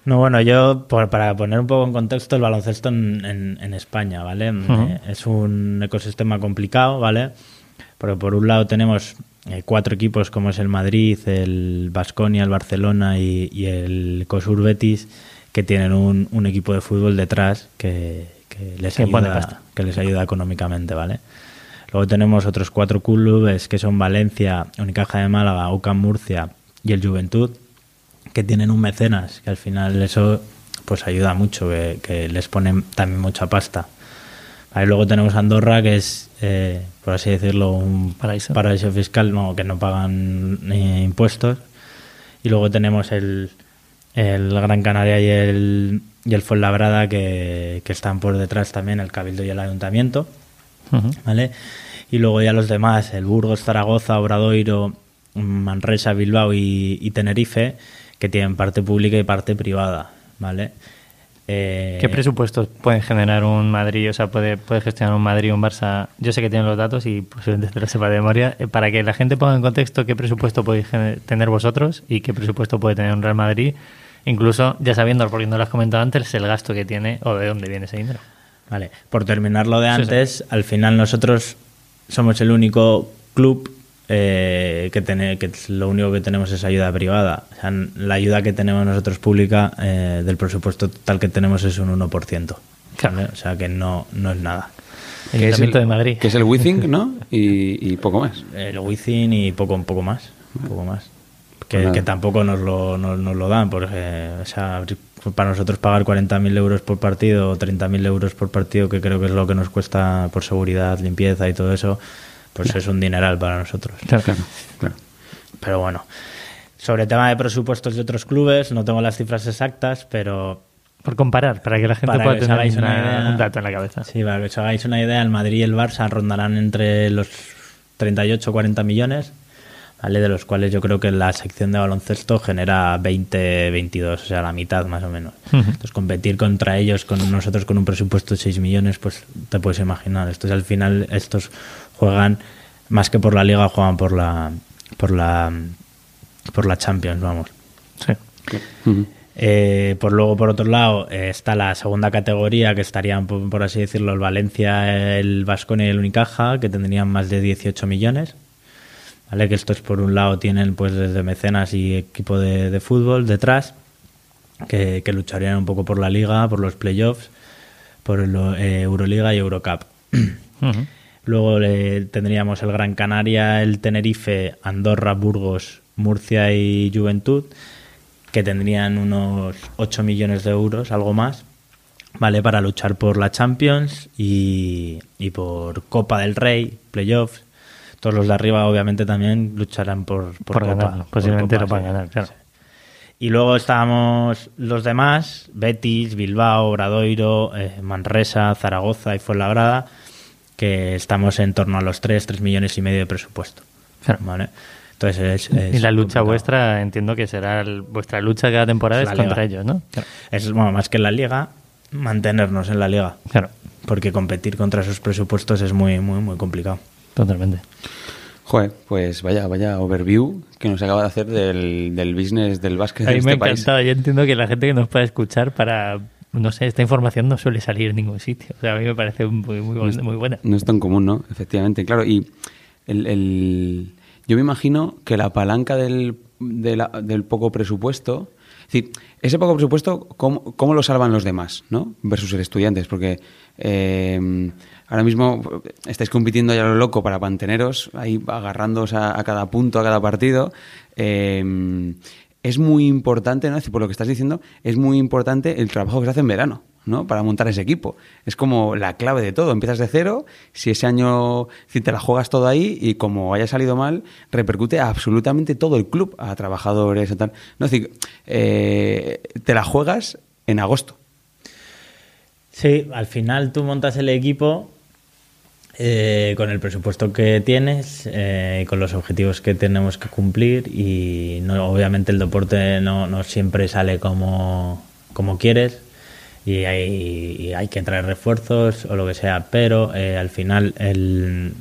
No, bueno, yo, por- para poner un poco en contexto, el baloncesto en, en- en España, ¿vale? Eh, es un ecosistema complicado, ¿vale? Porque por un lado tenemos eh, cuatro equipos como es el Madrid, el Basconia, el Barcelona y, y el Cosur Betis, que tienen un, un equipo de fútbol detrás que, que les ayuda, que les ayuda económicamente, ¿vale? Luego tenemos otros cuatro clubes que son Valencia, Unicaja de Málaga, UCAM Murcia y el Juventud, que tienen un mecenas, que al final eso pues ayuda mucho, que, que les ponen también mucha pasta. Vale, luego tenemos Andorra, que es, eh, por así decirlo, un Paraíso. fiscal, no, que no pagan eh, impuestos. Y luego tenemos el, el Gran Canaria y el, y el Fuenlabrada, que, que están por detrás también, el Cabildo y el Ayuntamiento. ¿vale? Y luego ya los demás, el Burgos, Zaragoza, Obradoiro, Manresa, Bilbao y, y Tenerife, que tienen parte pública y parte privada, ¿vale? Eh, ¿Qué presupuestos pueden generar un Madrid? O sea, puede, puede gestionar un Madrid, un Barça. Yo sé que tienen los datos y posiblemente te lo sepa de memoria. Eh, Para que la gente ponga en contexto qué presupuesto podéis tener vosotros y qué presupuesto puede tener un Real Madrid, incluso ya sabiendo, porque no lo has comentado antes, el gasto que tiene o de dónde viene ese dinero. Vale, por terminar lo de Sí, sí. antes, al final nosotros somos el único club eh, que, tiene, que lo único que tenemos es ayuda privada. O sea, la ayuda que tenemos nosotros pública eh, del presupuesto total que tenemos es un 1%. Claro. ¿vale? O sea que no, no es nada. El que es el, de Madrid. Que es el WeThink, ¿no? Y, y poco más. El Wizzing y poco, un poco más. Un poco más. Que, tampoco nos lo, nos, nos lo dan, porque o sea, para nosotros pagar 40.000 euros por partido o 30.000 euros por partido, que creo que es lo que nos cuesta por seguridad, limpieza y todo eso, pues es un dineral para nosotros. Claro. Claro, claro. Pero bueno, sobre el tema de presupuestos de otros clubes, no tengo las cifras exactas, pero Por comparar, para que la gente Para pueda tener una- idea. un dato en la cabeza. Sí, para que os hagáis una idea, el Madrid y el Barça rondarán entre los 38 o 40 millones, ¿vale? De los cuales yo creo que la sección de baloncesto genera 20, 22, o sea, la mitad más o menos. Entonces, competir contra ellos, con nosotros con un presupuesto de 6 millones, pues te puedes imaginar. Estos al final, estos juegan más que por la liga, juegan por la por la por la Champions, vamos. Sí. Eh, por luego, por otro lado, eh, está la segunda categoría, que estarían, por, por así decirlo, el Valencia, el Vasconia y el Unicaja, que tendrían más de 18 millones. ¿Vale? Que estos por un lado tienen pues desde mecenas y equipo de, de fútbol detrás, que, que lucharían un poco por la liga, por los playoffs, por el, eh, Euroliga y Eurocup. Luego le- tendríamos el Gran Canaria, el Tenerife, Andorra, Burgos, Murcia y Juventud, que tendrían unos 8 millones de euros, algo más, ¿vale? Para luchar por la Champions y, y por Copa del Rey, playoffs. Todos los de arriba, obviamente, también lucharán por, por, Por, Copa, ganar, por posiblemente Copa, lo van a sí. ganar, claro. Y luego estábamos los demás, Betis, Bilbao, Obradoiro, eh, Manresa, Zaragoza y Fuenlabrada, que estamos en torno a los 3, 3 millones y medio de presupuesto. Claro. ¿vale? Entonces es, es Y la lucha complicado. vuestra, entiendo que será el- vuestra lucha cada temporada Es es contra ellos, ¿no? Es bueno, más que en la liga, mantenernos en la liga. Claro, Porque competir contra esos presupuestos es muy, muy, muy complicado. Totalmente. Joder, pues vaya, vaya overview que nos acaba de hacer del, del business del básquet A de mí me ha este país. encantado. Yo entiendo que la gente que nos pueda escuchar para... No sé, esta información no suele salir en ningún sitio. O sea, a mí me parece muy, muy, muy buena. No es tan común, ¿no? Efectivamente, claro. Y el, el- yo me imagino que la palanca del, de la- del poco presupuesto, es decir, ese poco presupuesto, ¿cómo, cómo lo salvan los demás, ¿no? Versus el estudiantes, porque eh, ahora mismo estáis compitiendo ya lo loco para manteneros ahí agarrándoos a, cada punto, a cada partido. Eh, es muy importante, ¿no? Es por lo que estás diciendo, es muy importante el trabajo que se hace en verano. ¿no? Para montar ese equipo. Es como la clave de todo. Empiezas de cero, si ese año si te la juegas todo ahí y como haya salido mal, repercute a absolutamente todo el club, a trabajadores. No, es decir, eh, te la juegas en agosto. Sí, al final tú montas el equipo eh, con el presupuesto que tienes, eh, con los objetivos que tenemos que cumplir y no, obviamente el deporte no, siempre sale como, quieres y hay, y hay que traer refuerzos o lo que sea, pero eh, al final el,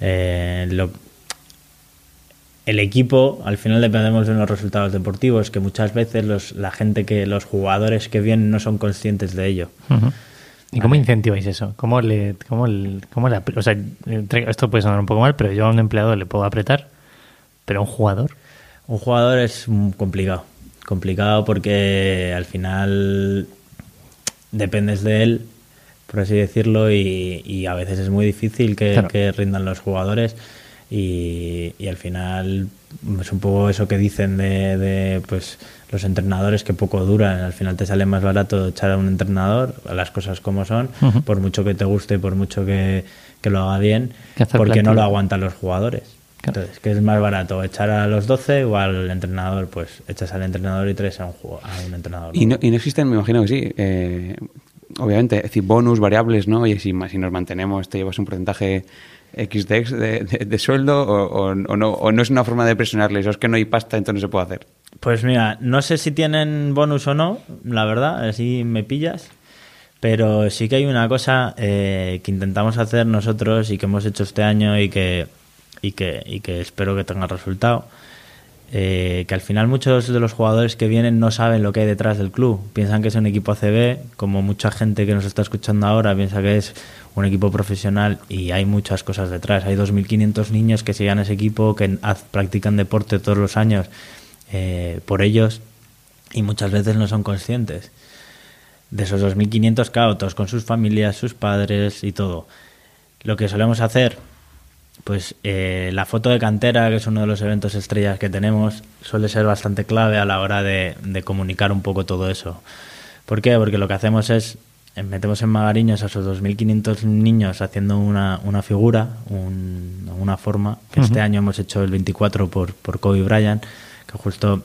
eh, lo- el equipo, al final dependemos de unos resultados deportivos que muchas veces los, la gente que los jugadores que vienen no son conscientes de ello. Ujú. ¿Y cómo incentiváis eso? ¿Cómo le, cómo el- cómo le o sea, esto puede sonar un poco mal, pero yo a un empleado le puedo apretar, pero a un jugador, Un jugador es complicado, complicado porque al final dependes de él, por así decirlo, y, y a veces es muy difícil que, Claro. que rindan los jugadores. Y, y al final es un poco eso que dicen de, de, pues los entrenadores que poco duran, al final te sale más barato echar a un entrenador a las cosas como son, por mucho que te guste, por mucho que, que lo haga bien, Que porque no lo aguantan los jugadores. Claro. Entonces, ¿qué es más barato? ¿Echar a los 12 o al entrenador? Pues echas al entrenador y traes a un, jugo- a un entrenador. Y no, y no existen, me imagino que sí, eh, obviamente, es decir, bonus, variables, ¿no? Y si, si nos mantenemos, te llevas un porcentaje X de, de- de sueldo o, o- o no, o no es una forma de presionarles, o es que no hay pasta, entonces no se puede hacer. Pues mira, no sé si tienen bonus o no, la verdad, así me pillas. Pero sí que hay una cosa eh, que intentamos hacer nosotros y que hemos hecho este año y que, y que, y que espero que tenga resultado. Eh, que al final muchos de los jugadores que vienen no saben lo que hay detrás del club. Piensan que es un equipo ACB, como mucha gente que nos está escuchando ahora piensa que es un equipo profesional y hay muchas cosas detrás. Hay 2.500 niños que sigan ese equipo, que practican deporte todos los años eh, por ellos y muchas veces no son conscientes. De esos 2.500 claro, todos con sus familias, sus padres y todo. Lo que solemos hacer, pues eh, la foto de cantera, que es uno de los eventos estrellas que tenemos, suele ser bastante clave a la hora de, de comunicar un poco todo eso. ¿Por qué? Porque lo que hacemos es, eh, metemos en Magariños a esos 2.500 niños haciendo una, una figura, un- una forma, que este año hemos hecho el 24 por, por Kobe Bryant, que justo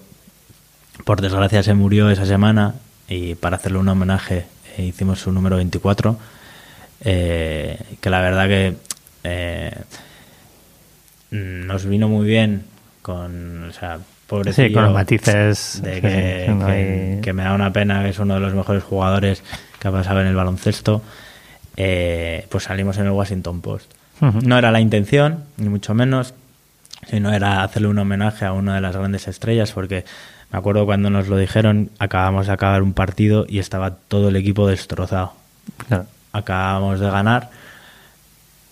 por desgracia se murió esa semana y para hacerle un homenaje eh, hicimos su número 24 eh, que la verdad que eh, nos vino muy bien con o sea Sí, con los matices, de que, que no que- hay- que me da una pena que es uno de los mejores jugadores que ha pasado en el baloncesto pues salimos en el Washington Post. No era la intención ni mucho menos sino era hacerle un homenaje a una de las grandes estrellas, porque me acuerdo cuando nos lo dijeron, acabamos de acabar un partido y estaba todo el equipo destrozado. Claro. Acabamos de ganar,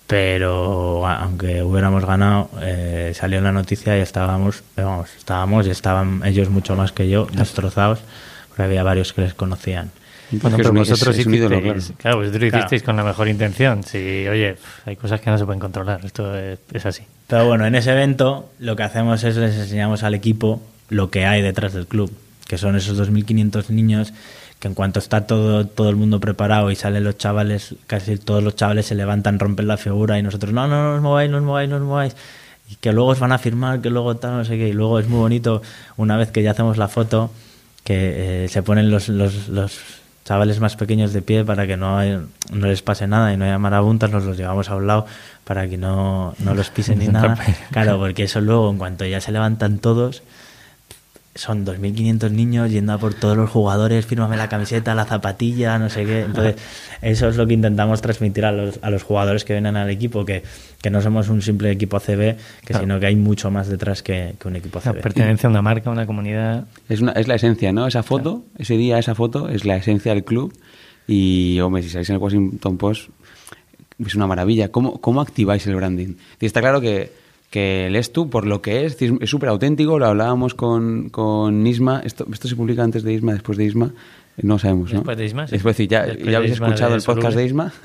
pero aunque hubiéramos ganado, eh, salió la noticia y estábamos, vamos, estábamos y estaban ellos mucho más que yo, destrozados, porque había varios que les conocían. Bueno, pero es- vosotros es ídolo, claro. claro, vosotros lo Claro. hicisteis con la mejor intención. Sí, oye, hay cosas que no se pueden controlar, esto es, es así. Pero bueno, en ese evento lo que hacemos es les enseñamos al equipo lo que hay detrás del club, que son esos 2.500 niños que en cuanto está todo, todo el mundo preparado y salen los chavales, casi todos los chavales se levantan, rompen la figura y nosotros, no, no, no os mováis, no os mováis, no os mováis. Y que luego os van a firmar, que luego tal, no sé qué. Y luego es muy bonito, una vez que ya hacemos la foto, que eh, se ponen los, los, los chavales más pequeños de pie para que no, hay- no les pase nada y no haya marabuntas, nos los llevamos a un lado para que no, no los pisen ni nada. Claro, porque eso luego, en cuanto ya se levantan todos, son 2.500 niños yendo a por todos los jugadores, fírmame la camiseta, la zapatilla, no sé qué. Entonces, eso es lo que intentamos transmitir a los, a los jugadores que vienen al equipo, que, que no somos un simple equipo CB, que Claro. sino que hay mucho más detrás que, que un equipo La CB. pertenencia a una marca, a una comunidad. Es, una, es la esencia, ¿no? Esa foto, ese día, esa foto, es la esencia del club. Y, hombre, si salís en el Washington Post, es una maravilla. ¿Cómo, cómo activáis el branding? Y está claro que, que el Estu, por lo que es, es súper auténtico. Lo hablábamos con, con Isma. Esto, esto se publica antes de Isma, después de Isma. No sabemos, ¿no? Después de Isma, sí. Después, sí, ya, Después ya de habéis Isma escuchado el podcast de Isma.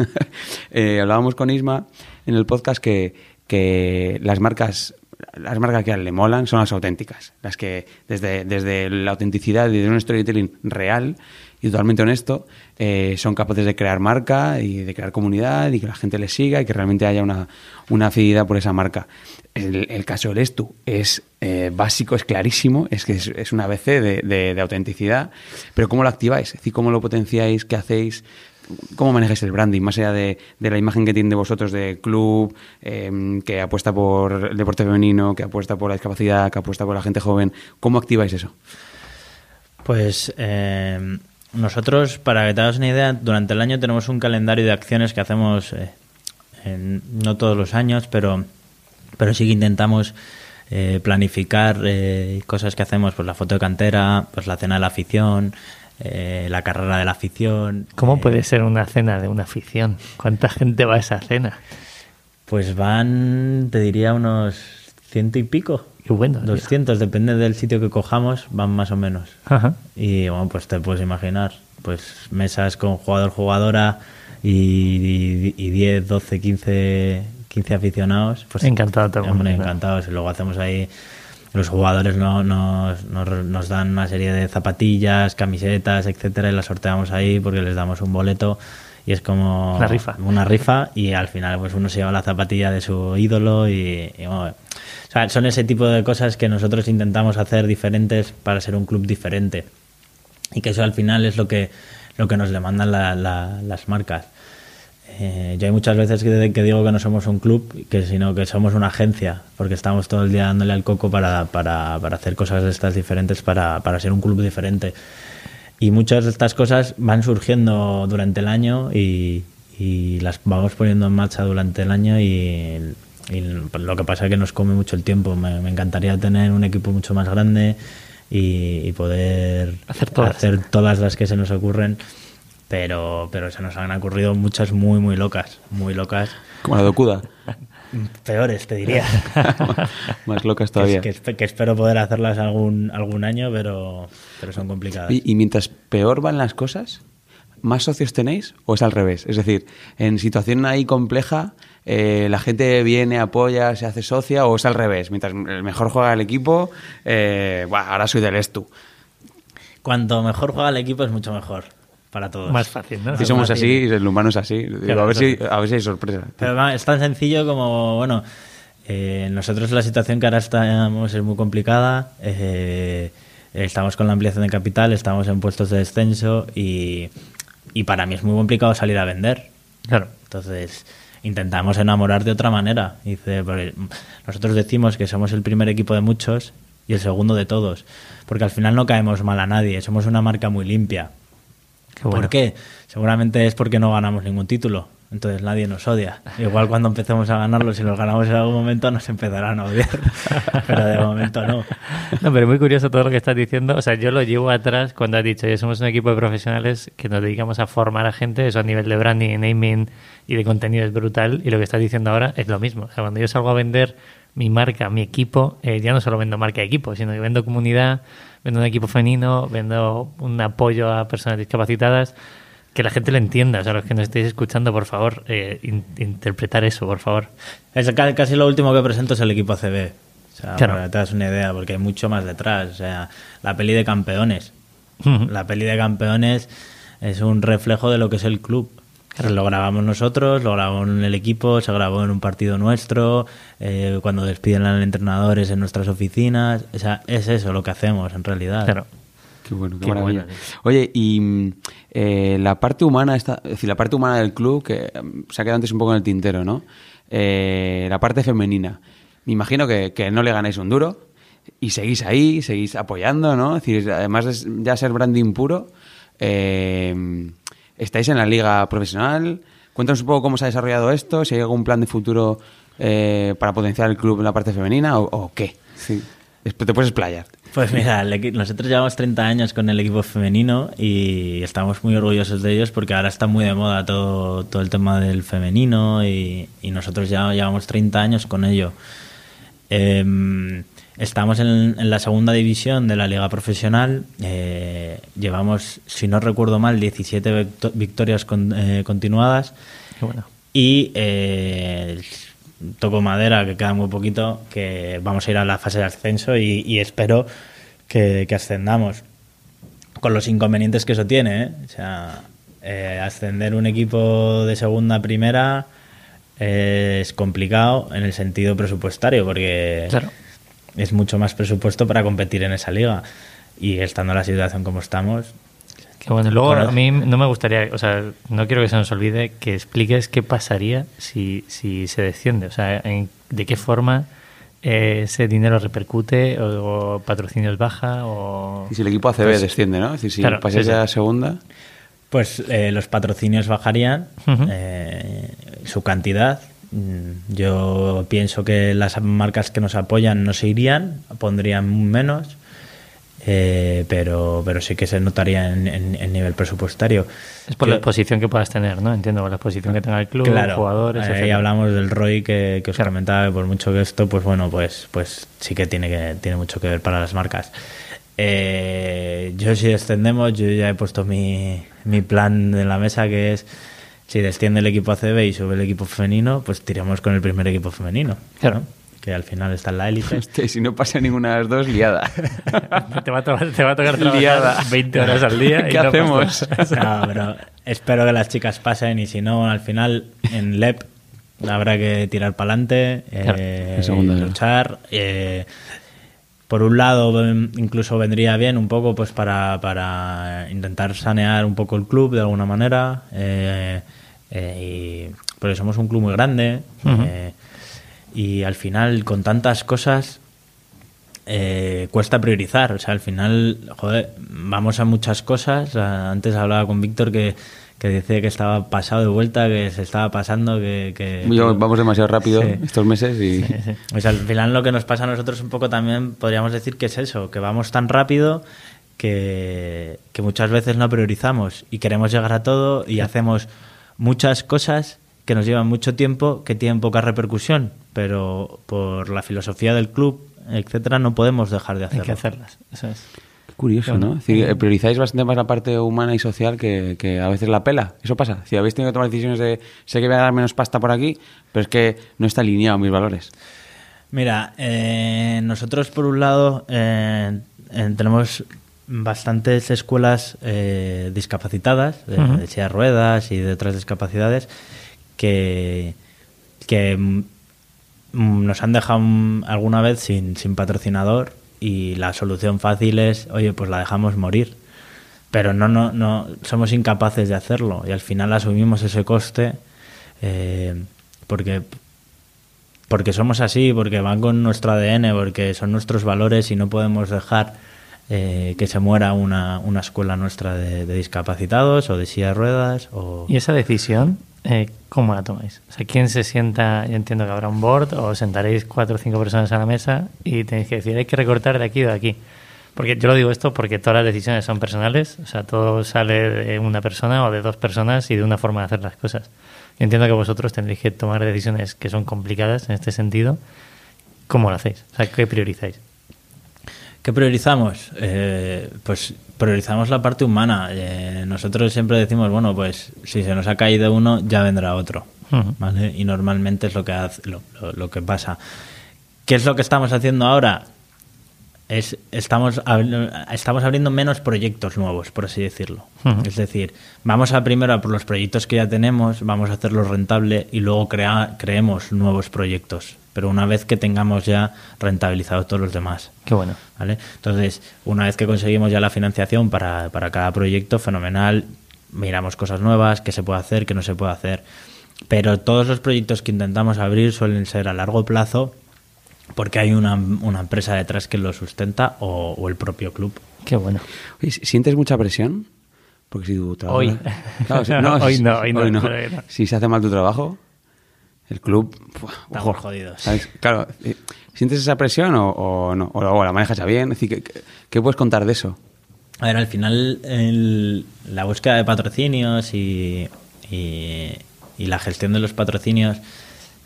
Eh, hablábamos con Isma en el podcast que, que las marcas las marcas que le molan son las auténticas, las que desde, desde la autenticidad y de un storytelling real y totalmente honesto eh, son capaces de crear marca y de crear comunidad y que la gente les siga y que realmente haya una, una afinidad por esa marca. El, caso del Estu es eh, básico, es clarísimo, es que es, es un ABC de, de- autenticidad, pero ¿cómo lo activáis? Es decir, ¿cómo lo potenciáis? ¿Qué hacéis? ¿Cómo manejáis el branding? Más allá de, de la imagen que tiene de vosotros de club, eh, que apuesta por el deporte femenino, que apuesta por la discapacidad, que apuesta por la gente joven. ¿Cómo activáis eso? Pues eh, nosotros, para que te hagas una idea, durante el año tenemos un calendario de acciones que hacemos, eh, en- no todos los años, pero, pero sí que intentamos eh, planificar eh, cosas que hacemos, pues la foto de cantera, pues la cena de la afición, eh, la carrera de la afición. ¿Cómo puede ser una cena de una afición? ¿Cuánta gente va a esa cena? Pues van, te diría, unos ciento y pico. Qué bueno. tío. 200, depende del sitio que cojamos, van más o menos. Ajá. Y bueno, pues te puedes imaginar, pues mesas con jugador-jugadora y, y, y 10, 12, 15, 15 aficionados. Pues, Encantado hombre, encantados. Y luego hacemos ahí, los jugadores no- nos, nos, nos dan una serie de zapatillas, camisetas, etcétera, y las sorteamos ahí porque les damos un boleto. Y es como Una rifa. una rifa y al final pues uno se lleva la zapatilla de su ídolo y, y, bueno, o son ese tipo de cosas que nosotros intentamos hacer diferentes para ser un club diferente. Y que eso al final es lo que lo que nos demandan la- la- las marcas. Eh, yo hay muchas veces que, que digo que no somos un club que sino que somos una agencia porque estamos todo el día dándole al coco para, para, para hacer cosas de estas diferentes para, para ser un club diferente. Y muchas de estas cosas van surgiendo durante el año y las vamos poniendo en marcha durante el año y, y lo que pasa es que nos come mucho el tiempo. Me, me encantaría tener un equipo mucho más grande y, y poder Hacer todas. hacer todas las que se nos ocurren, pero, pero se nos han ocurrido muchas muy, muy locas, muy locas. Como la Dokuda. Peores, te diría. Más locas todavía. que que espero poder hacerlas algún, algún año, pero, pero son complicadas. Y, y mientras peor van las cosas, ¿más socios tenéis o es al revés? Es decir, en situación ahí compleja, eh, la gente viene, apoya, se hace socia o es al revés. Mientras el mejor juega el equipo, eh, buah, ahora soy del Estu. Cuanto mejor juega el equipo es mucho mejor para todos. Más fácil, ¿no? Si somos fácil. así, el humano es así. Digo, Claro, a, ver si, a ver si hay sorpresa. Pero es tan sencillo como, bueno, eh, nosotros la situación que ahora estamos es muy complicada. eh, estamos con la ampliación de capital, estamos en puestos de descenso y, y para mí es muy complicado salir a vender. Claro. Entonces intentamos enamorar de otra manera. Dice, porque nosotros decimos que somos el primer equipo de muchos y el segundo de todos, porque al final no caemos mal a nadie, somos una marca muy limpia. Qué bueno. ¿Por qué? Seguramente es porque no ganamos ningún título. Entonces nadie nos odia. Igual cuando empecemos a ganarlos, si los ganamos en algún momento, nos empezarán a odiar. Pero de momento no. No, pero muy curioso todo lo que estás diciendo. O sea, yo lo llevo atrás cuando has dicho, ya somos un equipo de profesionales que nos dedicamos a formar a gente, eso a nivel de branding, naming y de contenido es brutal. Y lo que estás diciendo ahora es lo mismo. O sea, cuando yo salgo a vender mi marca, mi equipo, eh, ya no solo vendo marca equipo, sino que vendo comunidad, vendo un equipo femenino, vendo un apoyo a personas discapacitadas, que la gente lo entienda. O sea, los que nos estéis escuchando, por favor, eh, in- interpretar eso, por favor. Es ca- casi lo último que presento es el equipo CB. O sea, Claro. para que te das una idea, porque hay mucho más detrás. O sea, la peli de campeones. La peli de campeones es un reflejo de lo que es el club. Lo grabamos nosotros, lo grabamos en el equipo, se grabó en un partido nuestro, eh, cuando despiden al entrenador es en nuestras oficinas. O sea, es eso lo que hacemos en realidad. Claro. Qué bueno, qué, Qué maravilla. Oye, y mm, eh, la parte humana, está, es decir, la parte humana del club, que mm, se ha quedado antes un poco en el tintero, ¿no? Eh, la parte femenina. Me imagino que, que no le ganáis un duro y seguís ahí, seguís apoyando, ¿no? Es decir, además de ya ser branding puro, eh, estáis en la liga profesional. Cuéntanos un poco cómo se ha desarrollado esto, si hay algún plan de futuro para potenciar el club en la parte femenina o, o qué. Sí. Te puedes explayar. Pues mira, nosotros llevamos 30 años con el equipo femenino y estamos muy orgullosos de ellos porque ahora está muy de moda todo, todo el tema del femenino y, y nosotros ya llevamos 30 años con ello. Em, estamos en, en la segunda división de la liga profesional. eh, llevamos, si no recuerdo mal, 17 victo- victorias con- eh, continuadas. Qué bueno. Y eh, toco madera, que queda muy poquito, que vamos a ir a la fase de ascenso y, y espero que, que ascendamos. Con los inconvenientes que eso tiene, ¿eh? O sea, eh, ascender un equipo de segunda a primera eh, es complicado en el sentido presupuestario, porque Claro. es mucho más presupuesto para competir en esa liga. Y estando en la situación como estamos, Bueno. Luego, Bueno. a mí no me gustaría, o sea, no quiero que se nos olvide que expliques qué pasaría si, si se desciende. O sea, en- de qué forma eh, ese dinero repercute o, o patrocinios baja o... Y si el equipo ACB Pues- desciende, ¿no? Es decir, si Claro, pasáis sí, a segunda. Pues eh, los patrocinios bajarían, eh, su cantidad. Mm, Yo pienso que las marcas que nos apoyan no se irían, pondrían menos, eh, pero, pero sí que se notaría en, en- en nivel presupuestario. Es por la exposición que puedas tener, ¿no? Entiendo, por la exposición que tenga el club, Claro, jugadores, ahí hablamos del ROI que, que os comentaba, que por mucho que esto, pues bueno, pues, pues sí que tiene, que tiene mucho que ver para las marcas. Eh, yo si descendemos, yo ya he puesto mi, mi plan en la mesa que es si desciende el equipo ACB y sube el equipo femenino, pues tiramos con el primer equipo femenino. Claro. ¿no? Que al final está en la élite. Hostia, y si no pasa ninguna de las dos, liada. te, va a to- te va a tocar trabajar Liada. 20 horas al día. y ¿Qué no hacemos? pasa. No, pero espero que las chicas pasen y si no, al final en LEP habrá que tirar para adelante, Claro, segunda. luchar. eh, por un lado, incluso vendría bien un poco pues para, para intentar sanear un poco el club de alguna manera. eh, eh, y- porque somos un club muy grande. Eh, y al final, con tantas cosas, eh, cuesta priorizar. O sea, al final, joder, vamos a muchas cosas. A- Antes hablaba con Víctor que, que decía que estaba pasado de vuelta, que se estaba pasando, que... que- Yo- vamos demasiado rápido Sí. estos meses y... Pues al final lo que nos pasa a nosotros un poco también podríamos decir que es eso, que vamos tan rápido que, que muchas veces no priorizamos y queremos llegar a todo y hacemos muchas cosas que nos llevan mucho tiempo, que tienen poca repercusión, pero por la filosofía del club, etcétera, no podemos dejar de Hay hacerlo. que hacerlas. Eso es. Qué curioso, ¿no? Es decir, eh, priorizáis bastante más la parte humana y social que, que a veces la pela. Eso pasa. Si habéis tenido que tomar decisiones de sé que voy a dar menos pasta por aquí, pero es que no está alineado a mis valores. Mira, eh, nosotros por un lado eh, tenemos bastantes escuelas eh, discapacitadas, de, Ujú. de silla de ruedas y de otras discapacidades, que, nos han dejado alguna vez sin, sin patrocinador y la solución fácil es, oye, pues la dejamos morir. Pero no, no, no, somos incapaces de hacerlo y al final asumimos ese coste eh, porque porque somos así, porque van con nuestro ADN, porque son nuestros valores y no podemos dejar eh, que se muera una, una escuela nuestra de, de discapacitados o de silla de ruedas. O... ¿Y esa decisión, eh, cómo la tomáis? O sea, ¿quién se sienta? Yo entiendo que habrá un board o sentaréis cuatro o cinco personas a la mesa y tenéis que decir, hay que recortar de aquí o de aquí. Porque yo lo digo esto porque todas las decisiones son personales, o sea, todo sale de una persona o de dos personas y de una forma de hacer las cosas. Yo entiendo que vosotros tendréis que tomar decisiones que son complicadas en este sentido ¿Cómo lo hacéis? O sea, ¿qué priorizáis? ¿Qué priorizamos? Eh, pues priorizamos la parte humana. Eh, nosotros siempre decimos, bueno, pues si se nos ha caído uno, ya vendrá otro. ¿vale? Y normalmente es lo que, hace- lo, lo- lo que pasa. ¿Qué es lo que estamos haciendo ahora? Es, estamos, estamos abriendo menos proyectos nuevos, por así decirlo. Es decir, vamos a primero a por los proyectos que ya tenemos, vamos a hacerlos rentable y luego crea- creemos nuevos proyectos. Pero una vez que tengamos ya rentabilizados todos los demás. Qué bueno. ¿vale? Entonces, una vez que conseguimos ya la financiación para, para cada proyecto, fenomenal, miramos cosas nuevas, qué se puede hacer, qué no se puede hacer. Pero todos los proyectos que intentamos abrir suelen ser a largo plazo porque hay una, una empresa detrás que lo sustenta o, o el propio club. Qué bueno. ¿Sientes mucha presión? Porque si tu trabajo... Hoy. Claro, si- Hoy si- no, hoy no, hoy no. Si se hace mal tu trabajo, el club... Estamos ojo, jodidos. ¿sabes? Claro, eh, ¿sientes esa presión o, o no? O, o la manejas ya bien? Es decir, ¿qué, puedes contar de eso? A ver, al final el- la búsqueda de patrocinios y, y- y la gestión de los patrocinios,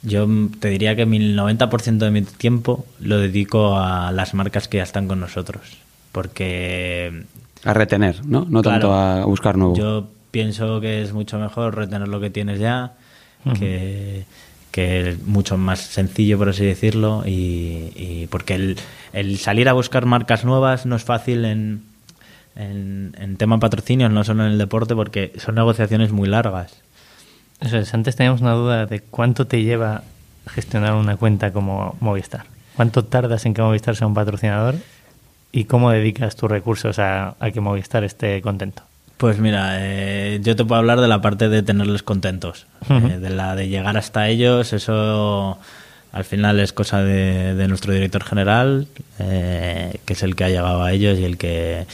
yo te diría que mi 90% de mi tiempo lo dedico a las marcas que ya están con nosotros. Porque A retener, ¿no? No Claro. tanto a buscar nuevo. yo pienso que es mucho mejor retener lo que tienes ya, que, que es mucho más sencillo, por así decirlo, y, porque el, el salir a buscar marcas nuevas no es fácil en, en, en tema patrocinios, no solo en el deporte, porque son negociaciones muy largas. Eso es, antes teníamos una duda de cuánto te lleva gestionar una cuenta como Movistar. ¿Cuánto tardas en que Movistar sea un patrocinador? ¿Y cómo dedicas tus recursos a que Movistar esté contento? Pues mira, eh, yo te puedo hablar de la parte de tenerles contentos, eh, de la de llegar hasta ellos, eso al final es cosa de, de nuestro director general, eh, que es el que ha llegado a ellos y el que,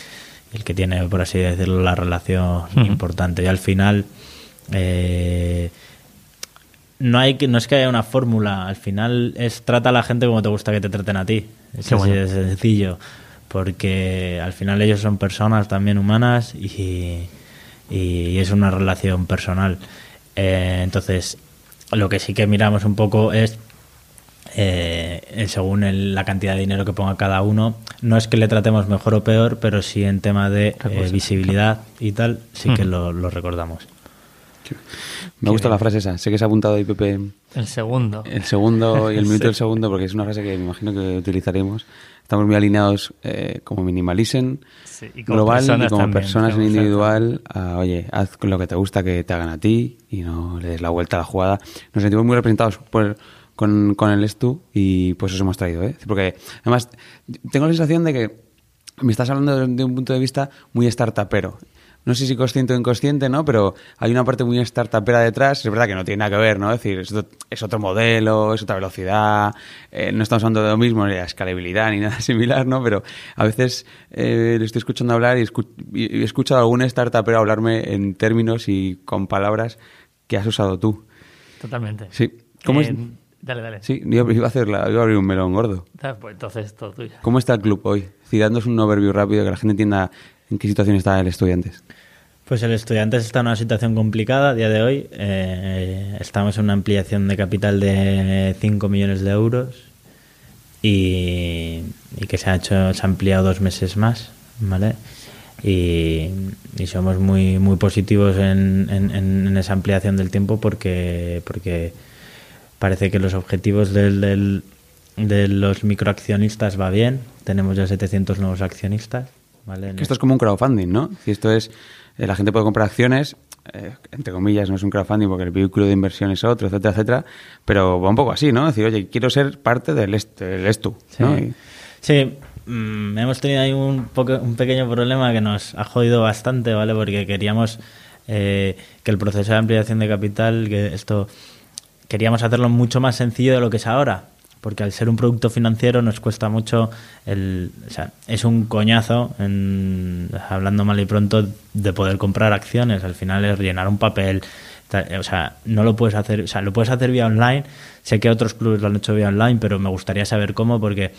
el que tiene, por así decirlo, la relación importante. Y al final eh, no hay que, no es que haya una fórmula, al final es trata a la gente como te gusta que te traten a ti. Es Qué así bueno. de sencillo. Porque al final ellos son personas también humanas y, y es una relación personal. Eh, entonces, lo que sí que miramos un poco es eh, según el- la cantidad de dinero que ponga cada uno. No es que le tratemos mejor o peor, pero sí en tema de eh, visibilidad y tal, sí que lo, lo recordamos. Me gusta la frase esa. Sé que se ha apuntado ahí Pepe El segundo. el segundo y el minuto Sí. del segundo porque es una frase que me imagino que utilizaremos. Estamos muy alineados eh, como Sí, y como global y personas como también, personas en individual. a, oye, haz lo que te gusta que te hagan a ti y no le des la vuelta a la jugada. Nos sentimos muy representados por, con, con el Estu y pues eso hemos traído. ¿eh? Porque además tengo la sensación de que me estás hablando de, de un punto de vista muy startupero. No sé si consciente o inconsciente, ¿no? Pero hay una parte muy startupera detrás. Es verdad que no tiene nada que ver, ¿no? Es decir, es otro, es otro modelo, es otra velocidad. eh, no estamos hablando de lo mismo, ni la escalabilidad, ni nada similar, ¿no? Pero a veces eh, le estoy escuchando hablar y, escu- y- he escuchado a algún startupero hablarme en términos y con palabras que has usado tú. Totalmente. Sí. ¿Cómo es? Eh, Dale, dale. Sí, yo iba a, hacer la- iba a abrir un melón gordo. Ah, Pues entonces todo tuyo. ¿Cómo está el club hoy? Es decir, dándonos un overview rápido que la gente entienda en qué situación está el estudiantes. Pues el Estudiantes está en una situación complicada a día de hoy. Eh, estamos en una ampliación de capital de 5 millones de euros y, que se ha hecho se ha ampliado dos meses más, ¿vale? Y, somos muy muy positivos en- en esa ampliación del tiempo porque porque parece que los objetivos del, del- de los microaccionistas va bien. Tenemos ya 700 nuevos accionistas, ¿vale? En Que esto es como un crowdfunding, ¿no? Si esto es, eh, la gente puede comprar acciones, eh, entre comillas, no es un crowdfunding porque el vehículo de inversión es otro, etcétera, etcétera, pero va un poco así, ¿no? Es decir, oye, quiero ser parte del, est del Estu, ¿no? Sí, Y- Sí, mm, hemos tenido ahí un, poco, un pequeño problema que nos ha jodido bastante, ¿vale? Porque queríamos eh, que el proceso de ampliación de capital, que esto queríamos hacerlo mucho más sencillo de lo que es ahora. Porque al ser un producto financiero nos cuesta mucho el. O sea, es un coñazo, en- hablando mal y pronto, de poder comprar acciones. Al final es llenar un papel. O sea, no lo puedes hacer. O sea, lo puedes hacer vía online. Sé que otros clubes lo han hecho vía online, pero me gustaría saber cómo, porque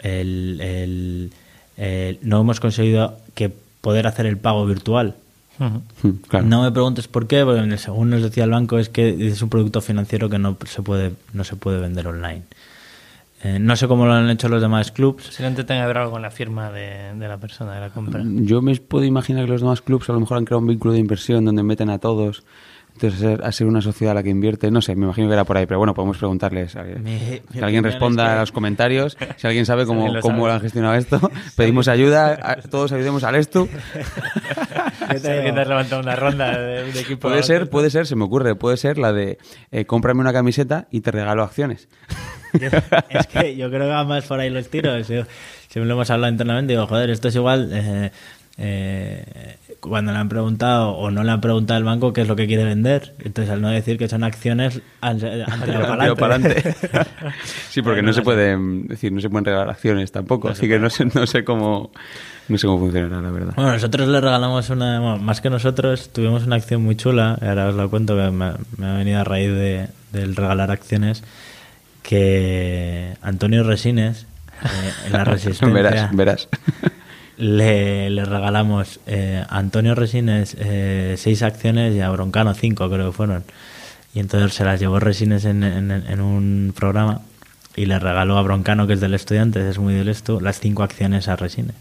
el, el- el- no hemos conseguido que poder hacer el pago virtual. Mm, claro. No me preguntes por qué, porque según nos decía el banco es que es un producto financiero que no se puede, no se puede vender online. Eh, no sé cómo lo han hecho los demás clubs. Posiblemente tenga que ver algo con la firma de, de la persona de la compra. Yo me puedo imaginar que los demás clubes a lo mejor han creado un vínculo de inversión donde meten a todos. Entonces, a ser una sociedad a la que invierte, no sé, me imagino que era por ahí, pero bueno, podemos preguntarles. a- Mi- mi que alguien es responda que- a los comentarios. Si alguien sabe cómo, alguien lo cómo sabe. han gestionado esto, pedimos ayuda. a- todos ayudemos al esto. Alguien te levantado una ronda de un equipo. Puede ser, puede ser, se me ocurre, puede ser la de eh, cómprame una camiseta y te regalo acciones. Yo- es que yo creo que va más por ahí los tiros. Yo- siempre lo hemos hablado internamente. Digo, joder, esto es igual. eh, eh, cuando le han preguntado o no le han preguntado al banco qué es lo que quiere vender. Entonces, al no decir que son acciones, han, han para adelante. sí, porque no se puede mm, decir, no se pueden regalar acciones tampoco, así que no sé, no sé cómo no sé cómo funcionará, la verdad. Bueno, nosotros le regalamos una, bueno, más que nosotros, tuvimos una acción muy chula, ahora os lo cuento, que me, me ha venido a raíz de, del regalar acciones, que Antonio Resines, eh, en la Resistencia, verás, verás. le, le regalamos eh, a Antonio Resines eh, seis acciones y a Broncano cinco, creo que fueron. Y entonces se las llevó Resines en, en- en un programa y le regaló a Broncano, que es del estudiante, es muy del esto, las cinco acciones a Resines.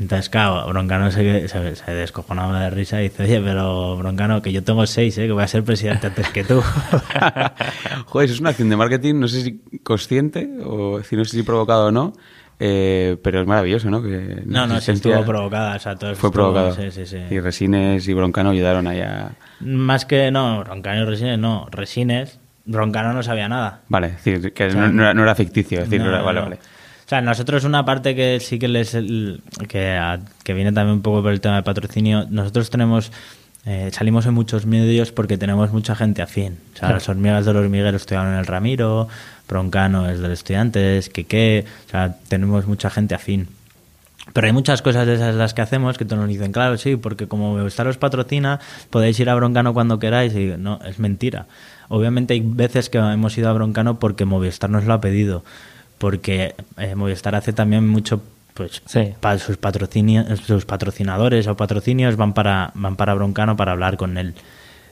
Entonces, claro, Broncano se, se, se descojonaba de risa y dice, oye, pero Broncano, que yo tengo seis, ¿eh? que voy a ser presidente antes que tú. Joder, eso es una acción de marketing, no sé si consciente o si no sé si provocado o no, eh, pero es maravilloso, ¿no? Que no, no, sí estuvo provocada. O sea, todo Fue estuvo- provocado. Sí, sí, sí. Y Resines y Broncano ayudaron allá. Más que, no, Broncano y Resines, no, Resines, Broncano no sabía nada. Vale, es decir, que sea, no, no era, ficticio, es decir, no No, era- vale, vale. O sea, nosotros una parte que sí que les el- que, a- que viene también un poco por el tema de patrocinio, nosotros tenemos eh, salimos en muchos medios porque tenemos mucha gente afín. O sea, las hormigas del hormiguero estudiaron en el Ramiro, Broncano es del Estudiantes, Keke, o sea, tenemos mucha gente afín. Pero hay muchas cosas de esas las que hacemos que todos nos dicen, claro, sí, porque como Movistar os patrocina, podéis ir a Broncano cuando queráis. Y no, es mentira. Obviamente hay veces que hemos ido a Broncano porque Movistar nos lo ha pedido. Porque eh, Movistar hace también mucho, pues, Sí. sus, patrocinios, sus patrocinadores o patrocinios van para, van para Broncano para hablar con él.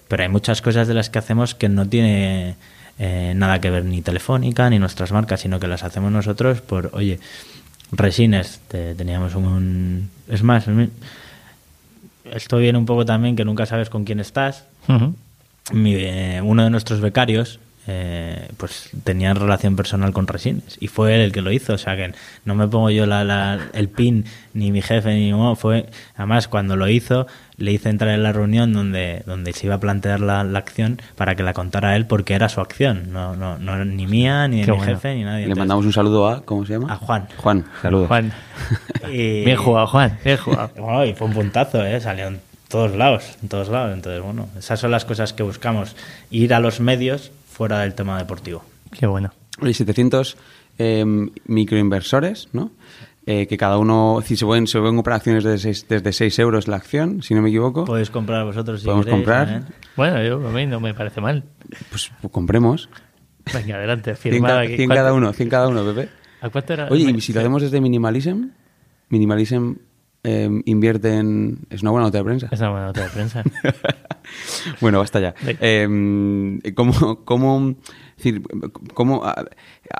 Pero hay muchas cosas de las que hacemos que no tiene eh, nada que ver ni Telefónica ni nuestras marcas, sino que las hacemos nosotros por, oye, Resines, te- teníamos un... Es más, esto viene un poco también que nunca sabes con quién estás. Mi, eh, uno de nuestros becarios eh, pues tenía relación personal con Resines y fue él el que lo hizo o sea que no me pongo yo la, la- el pin ni mi jefe ni no, fue además cuando lo hizo le hice entrar en la reunión donde donde se iba a plantear la, la acción para que la contara él porque era su acción no no, no ni mía ni de Qué mi bueno. jefe ni nadie Le Entonces, mandamos un saludo a, ¿cómo se llama? a Juan Juan, saludos. Juan. Y- Bien jugado, Juan. Bien jugado. bueno, y fue un puntazo, ¿eh? Salió en todos lados, en todos lados. Entonces, bueno, esas son las cosas que buscamos. Ir a los medios fuera del tema deportivo. Qué bueno. Hay 700 eh, microinversores, ¿no? Eh, que cada uno, si se pueden, se pueden comprar acciones desde 6, desde 6 euros la acción, si no me equivoco. Podéis comprar vosotros si Podemos queréis, comprar. ¿eh? Bueno, yo, a mí no me parece mal. Pues, pues compremos. Venga, adelante. 100, aquí. 100 ¿Cuánto- cada uno, 100 cada uno, Pepe. ¿A cuánto era? Oye, y si lo hacemos desde Minimalism, Minimalism eh, invierte en... Es una buena nota de prensa. Es una buena nota de prensa. bueno, basta ya. Eh, ¿cómo, cómo, decir, cómo,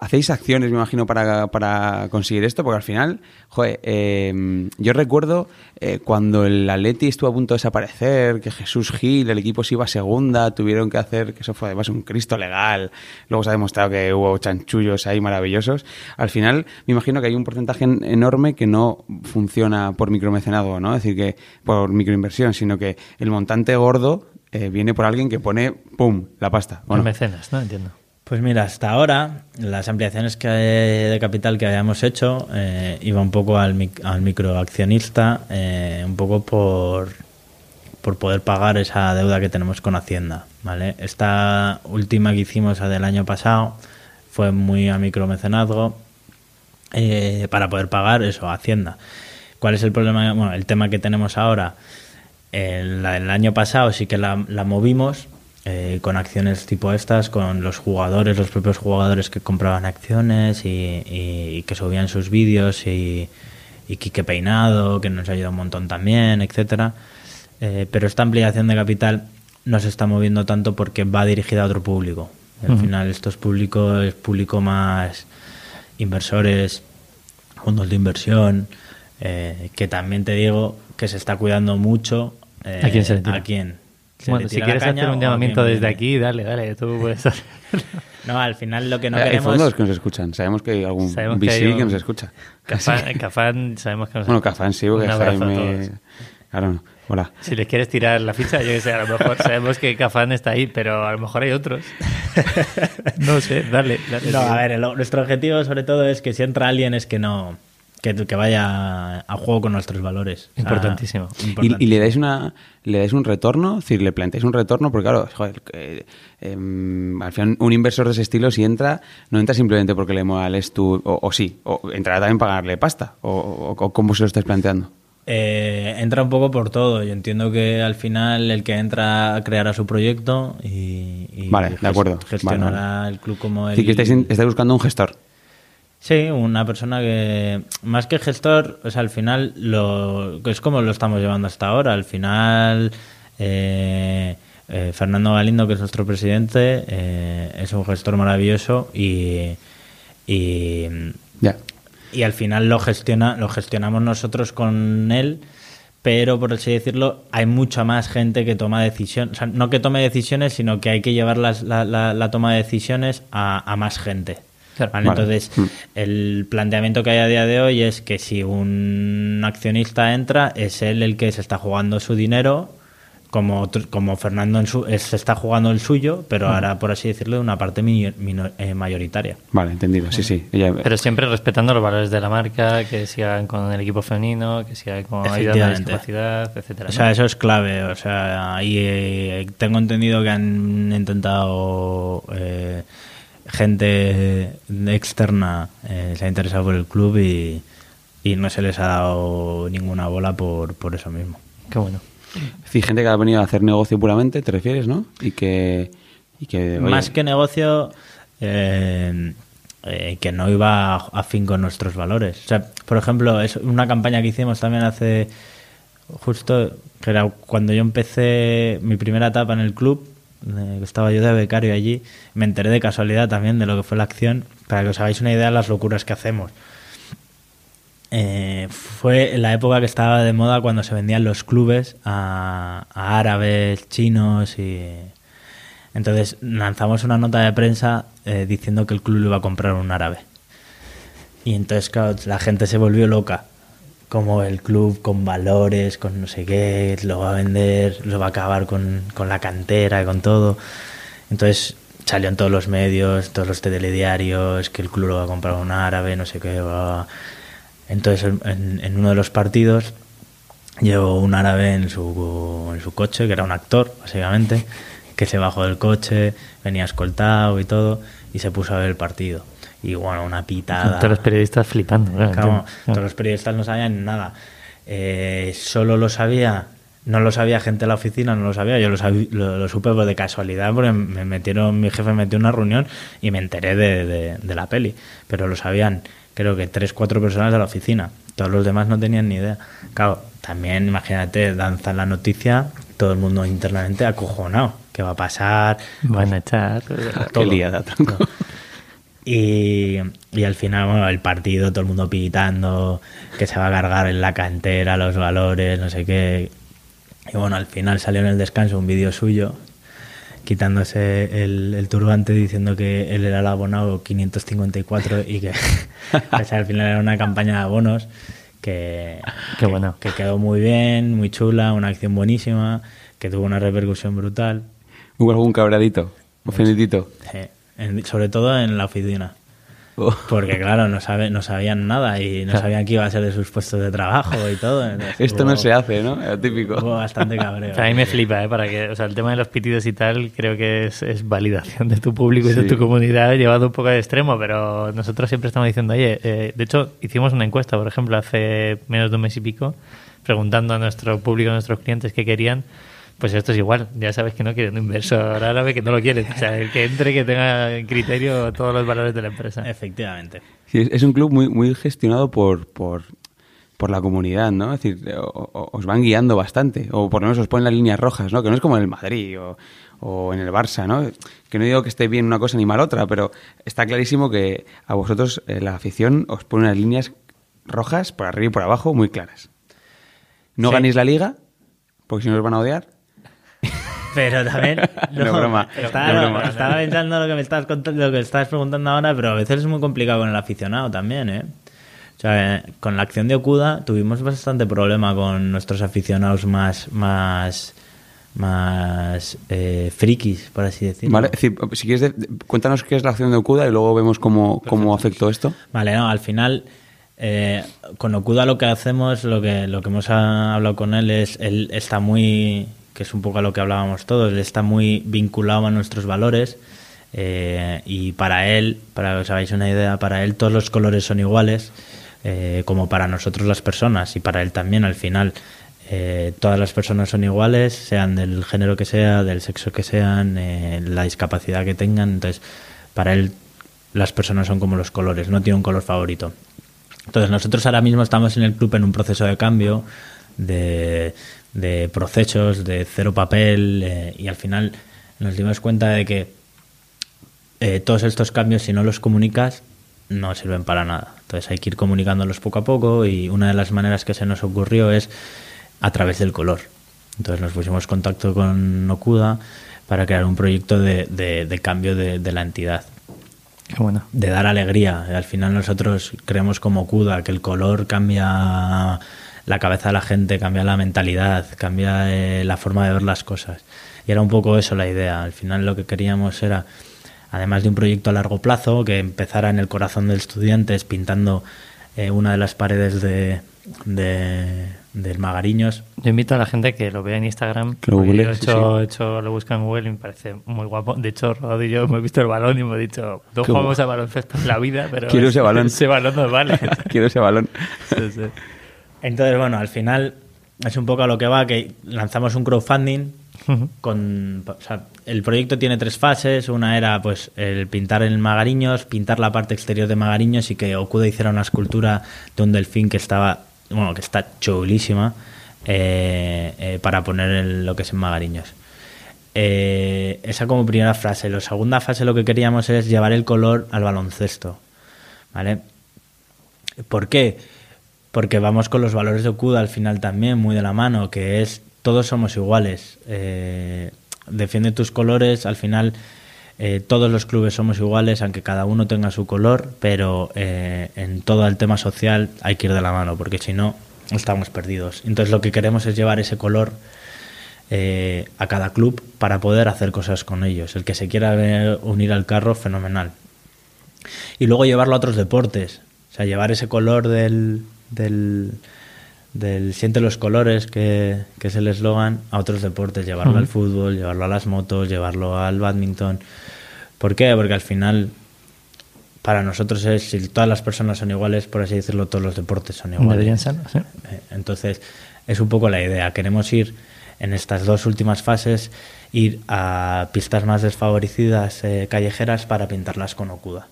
hacéis acciones, me imagino, para, para conseguir esto? Porque al final, joder, eh, yo recuerdo eh, cuando el Atleti estuvo a punto de desaparecer, que Jesús Gil, el equipo se iba a segunda, tuvieron que hacer, que eso fue además un Cristo legal, luego se ha demostrado que hubo chanchullos ahí maravillosos. Al final, me imagino que hay un porcentaje en- enorme que no funciona por micromecenado, ¿no? Es decir, que por microinversión, sino que el montante gordo eh, viene por alguien que pone, ¡pum!, la pasta. ¿o Los no? mecenas, ¿no? Entiendo. Pues mira, hasta ahora las ampliaciones que, de capital que habíamos hecho eh, iba un poco al, mic- al microaccionista, eh, un poco por, por poder pagar esa deuda que tenemos con Hacienda. ¿vale? Esta última que hicimos, la del año pasado, fue muy a micromecenazgo eh, para poder pagar eso, Hacienda. ¿Cuál es el problema? Bueno, el tema que tenemos ahora, el, la- el año pasado sí que la, la movimos eh, con acciones tipo estas, con los jugadores, los propios jugadores que compraban acciones y, y- y que subían sus vídeos y, y Quique Peinado, que nos ayuda un montón también, etcétera. Eh, pero esta ampliación de capital no se está moviendo tanto porque va dirigida a otro público. Al final esto es público, es público más inversores, fondos de inversión, eh, que también te digo que se está cuidando mucho. eh, ¿A quién se le tira? ¿A quién? ¿Se Bueno, le si quieres hacer un llamamiento desde aquí, dale, dale, tú puedes hacer. No, al final lo que no hay queremos... fondos que nos escuchan. Sabemos que hay algún Sabemos que VC hay que, un- nos escucha. Cafán, Cafán, sabemos que nos Bueno, Cafán sí, porque Jaime... Claro, no. Hola. Si les quieres tirar la ficha, yo que sé, a lo mejor sabemos que Cafán está ahí, pero a lo mejor hay otros. no sé, dale. dale No, sí. a ver, el- nuestro objetivo sobre todo es que si entra alguien es que no... Que, que vaya a juego con nuestros valores. O sea, Importantísimo. ¿Y, le dais una le dais un retorno? Es decir, le planteáis un retorno, porque claro, joder, que, em, al final un inversor de ese estilo si entra, no entra simplemente porque le moles tú, o, o sí, o entrará también para pagarle pasta, o, o- o cómo se lo estáis planteando. Eh, entra un poco por todo. Yo entiendo que al final el que entra creará su proyecto y, y Vale, de acuerdo. gestionará Vale, vale. el club como él. decir, que estáis, estáis buscando un gestor. Sí, una persona que, más que gestor, o sea, al final lo, es como lo estamos llevando hasta ahora. Al final, eh, eh, Fernando Galindo, que es nuestro presidente, eh, es un gestor maravilloso y, y, y al final lo gestiona lo gestionamos nosotros con él pero por así decirlo hay mucha más gente que toma decisiones o sea, no que tome decisiones sino que hay que llevar las- la, la- la toma de decisiones a, a más gente Claro. ¿vale? Vale. entonces Mm. el planteamiento que hay a día de hoy es que si un accionista entra es él el que se está jugando su dinero como, como Fernando en su, se está jugando el suyo, pero ahora, por así decirlo, de una parte mi- mino- eh, mayoritaria. Vale, entendido, sí, sí. Ella- Pero siempre respetando los valores de la marca, que sigan con el equipo femenino, que sigan con ayuda a la discapacidad, etcétera. O ¿no? sea, eso es clave. O sea, ahí eh, tengo entendido que han intentado eh, gente externa eh, se ha interesado por el club y, y no se les ha dado ninguna bola por, por eso mismo. Qué bueno. Es decir, gente que ha venido a hacer negocio puramente, ¿te refieres, no? Y que... Y que oye, Más que negocio, eh, eh, que no iba a, a fin con nuestros valores. O sea, por ejemplo, es una campaña que hicimos también hace justo, que era cuando yo empecé mi primera etapa en el club, eh, estaba yo de becario allí, me enteré de casualidad también de lo que fue la acción, para que os hagáis una idea de las locuras que hacemos. Eh, fue la época que estaba de moda cuando se vendían los clubes a, árabes, chinos y... Entonces lanzamos una nota de prensa eh, diciendo que el club lo iba a comprar un árabe. Y entonces, claro, la gente se volvió loca. Como el club con valores, con no sé qué, lo va a vender, lo va a acabar con, con la cantera, con todo. Entonces salió en todos los medios, todos los telediarios, que el club lo va a comprar un árabe, no sé qué. va- Entonces, en, uno de los partidos, llevó un árabe en su, en su coche, que era un actor, básicamente, que se bajó del coche, venía escoltado y todo, y se puso a ver el partido. Y bueno, una pitada. Todos los periodistas flipando. claro, Claro, todos los periodistas no sabían nada. Eh, solo lo sabía, no lo sabía gente de la oficina, no lo sabía, yo lo, sabí- lo, lo supe de casualidad porque me metieron, mi jefe me metió una reunión y me enteré de, de- de la peli. Pero lo sabían, creo que tres, cuatro personas de la oficina. Todos los demás no tenían ni idea. Claro, también imagínate, danzan la noticia, todo el mundo internamente acojonado. ¿Qué va a pasar? Van a echar. Qué todo. liada, tronco. Y, y al final, bueno, el partido, todo el mundo pitando, que se va a cargar en la cantera, los valores, no sé qué. Y bueno, al final salió en el descanso un vídeo suyo quitándose el, el turbante diciendo que él era el abonado 554 y que o sea, al final era una campaña de abonos que, Qué bueno. que quedó muy bien, muy chula, una acción buenísima, que tuvo una repercusión brutal, ¿Hubo algún cabradito? ¿Ofendidito? eh, en- sobre todo en la oficina. Oh. Porque claro, no, sabe, no sabían nada y no sabían qué iba a ser de sus puestos de trabajo y todo. entonces Esto hubo- no se hace, ¿no? Lo típico. Hubo bastante cabreo. O sea, a mí me flipa, ¿eh? Para que, o sea, el tema de los pitidos y tal, creo que es, es validación de tu público y de Sí. tu comunidad llevado un poco de extremo, pero nosotros siempre estamos diciendo, oye, eh, de hecho, hicimos una encuesta, por ejemplo, hace menos de un mes y pico, preguntando a nuestro público, a nuestros clientes qué querían. Pues esto es igual, ya sabes que no quieren un inversor árabe, que no lo quieren. O sea, el que entre, que tenga en criterio todos los valores de la empresa. Efectivamente. Sí, es, un club muy, muy gestionado por, por por la comunidad, ¿no? Es decir, o- o- os van guiando bastante, o por lo menos os ponen las líneas rojas, ¿no? Que no es como en el Madrid o, o en el Barça, ¿no? Que no digo que esté bien una cosa ni mal otra, pero está clarísimo que a vosotros eh, la afición os pone unas líneas rojas por arriba y por abajo muy claras. No Sí. ganéis la liga, porque si no os van a odiar. Pero también. No, broma, Estaba, no, broma. estaba pensando lo que me estabas contando, lo que estabas preguntando ahora, pero a veces es muy complicado con el aficionado también, ¿eh? O sea, con la acción de Okuda tuvimos bastante problema con nuestros aficionados más. más más eh, frikis, por así decirlo. ¿Vale? Si quieres, de- cuéntanos qué es la acción de Okuda y luego vemos cómo, cómo afectó esto. Vale, no, al final, eh, con Okuda lo que hacemos, lo que, lo que hemos hablado con él es, él está muy, que es un poco a lo que hablábamos todos, él está muy vinculado a nuestros valores eh, y para él, para que os hagáis una idea, para él todos los colores son iguales, eh, como para nosotros las personas y para él también al final. eh, todas las personas son iguales, sean del género que sea, del sexo que sean, la discapacidad que tengan. Entonces, para él las personas son como los colores, no tiene un color favorito. Entonces nosotros ahora mismo estamos en el club en un proceso de cambio, de, de procesos, de cero papel eh, y al final nos dimos cuenta de que eh, todos estos cambios si no los comunicas no sirven para nada. Entonces hay que ir comunicándolos poco a poco y una de las maneras que se nos ocurrió es a través del color. Entonces nos pusimos en contacto con Okuda para crear un proyecto de, de- de cambio de- de la entidad Qué bueno. de dar alegría. Al final nosotros creemos como Kuda que el color cambia la cabeza de la gente, cambia la mentalidad, cambia eh, la forma de ver las cosas. Y era un poco eso la idea. Al final lo que queríamos era, además de un proyecto a largo plazo, que empezara en el corazón del estudiante, es pintando eh, una de las paredes de, de- del Magariños. Yo invito a la gente que lo vea en Instagram. Que lo google, yo he sí, hecho, he hecho- lo busco en Google y me parece muy guapo. De hecho, Rodado y yo hemos visto el balón y hemos dicho, no jugamos a baloncesto en la vida, pero Quiero ese balón. ese balón nos vale. Quiero ese balón. Sí, sí. Entonces, bueno, al final es un poco a lo que va, que lanzamos un crowdfunding con o sea, el proyecto tiene tres fases. Una era pues el pintar en Magariños pintar la parte exterior de Magariños y que Okuda hiciera una escultura de un delfín que estaba bueno que está chulísima eh, eh, para poner en lo que es en Magariños. Eh, esa como primera frase. La segunda fase lo que queríamos es llevar el color al baloncesto vale ¿por qué? Porque vamos con los valores de Okuda al final también, muy de la mano, que es todos somos iguales. Eh, defiende tus colores, al final eh, todos los clubes somos iguales, aunque cada uno tenga su color, pero eh, en todo el tema social hay que ir de la mano, porque si no, estamos perdidos. Entonces lo que queremos es llevar ese color eh, a cada club para poder hacer cosas con ellos. El que se quiera unir al carro, fenomenal y luego llevarlo a otros deportes. O sea, llevar ese color del, del, del siente los colores, que, que es el eslogan, a otros deportes. Llevarlo al fútbol, llevarlo a las motos, llevarlo al badminton. ¿Por qué? Porque al final, para nosotros es, si todas las personas son iguales, por así decirlo, todos los deportes son iguales. Deberían ser, sí. Eh, Entonces, es un poco la idea. Queremos ir en estas dos últimas fases, ir a pistas más desfavorecidas eh, callejeras para pintarlas con Okuda.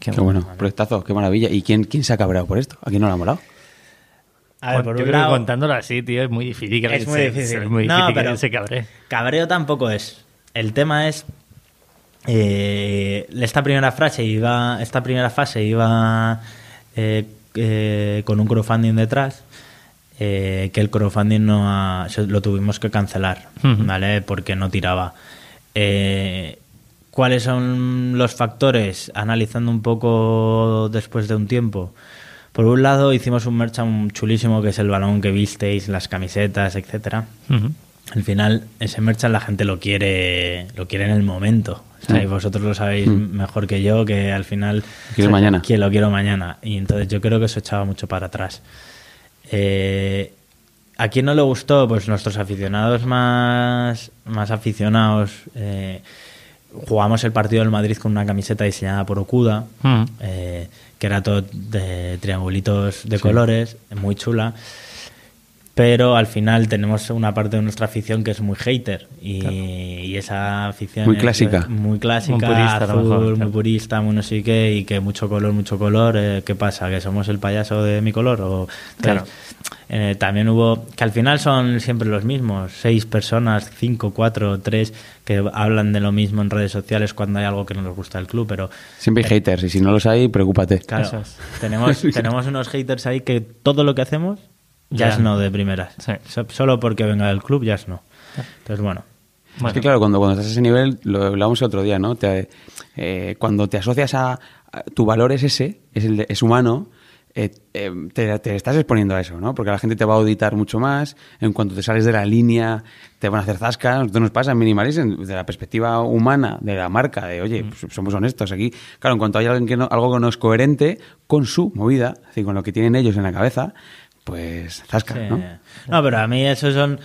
Qué Qué bueno, proyectazo, qué maravilla. ¿Y quién, quién se ha cabreado por esto? ¿A quién no le ha molado? A ver, Bueno, por yo un creo que contándolo así, tío, es muy difícil. que Es muy se- difícil. Es muy No, difícil pero- que se cabre. cabreo tampoco es. El tema es eh, esta primera frase iba, esta primera fase iba eh, eh, con un crowdfunding detrás. eh, que el crowdfunding no ha- lo tuvimos que cancelar. ¿vale? Porque no tiraba. ¿Cuáles son los factores? Analizando un poco después de un tiempo. Por un lado, hicimos un merchan chulísimo que es el balón que visteis, las camisetas, etcétera. Al final, ese merchan la gente lo quiere, lo quiere en el momento. O sea, y vosotros lo sabéis mejor que yo, que al final... Quiero mañana. Que lo quiero mañana. Y entonces yo creo que eso echaba mucho para atrás. Eh, ¿A quién no le gustó? Pues nuestros aficionados más, más aficionados. eh, jugamos el partido del Madrid con una camiseta diseñada por Okuda, Ujú. eh, que era todo de triangulitos de colores, muy chula. Pero al final tenemos una parte de nuestra afición que es muy hater y, y esa afición Muy es, clásica. muy clásica, Muy purista, azul, mejor, muy claro. purista, muy no sé qué y que mucho color, mucho color, eh, ¿qué pasa? ¿Que somos el payaso de mi color? O, Claro. eh, también hubo, que al final son siempre los mismos, seis personas, cinco, cuatro, tres, que hablan de lo mismo en redes sociales cuando hay algo que no les gusta del club, pero Siempre hay haters y si no los hay, preocúpate. Claro, tenemos, tenemos unos haters ahí que todo lo que hacemos ya Ya. es no de primeras. Sí. So- Solo porque venga del club ya es no. Entonces, bueno. Bueno, Es que claro, cuando, cuando estás a ese nivel, lo hablábamos el otro día, ¿no? Te- eh, cuando te asocias a, a- tu valor es ese, es, el de- es humano, eh, eh, te, te estás exponiendo a eso, ¿no? Porque la gente te va a auditar mucho más, en cuanto te sales de la línea, te van a hacer zasca, a nosotros nos pasa en Minimalism, desde la perspectiva humana de la marca, de oye, pues somos honestos aquí. Claro, en cuanto hay alguien que no, algo que no es coherente con su movida, es decir, con lo que tienen ellos en la cabeza, pues zasca, Sí. ¿no? No, pero a mí eso son...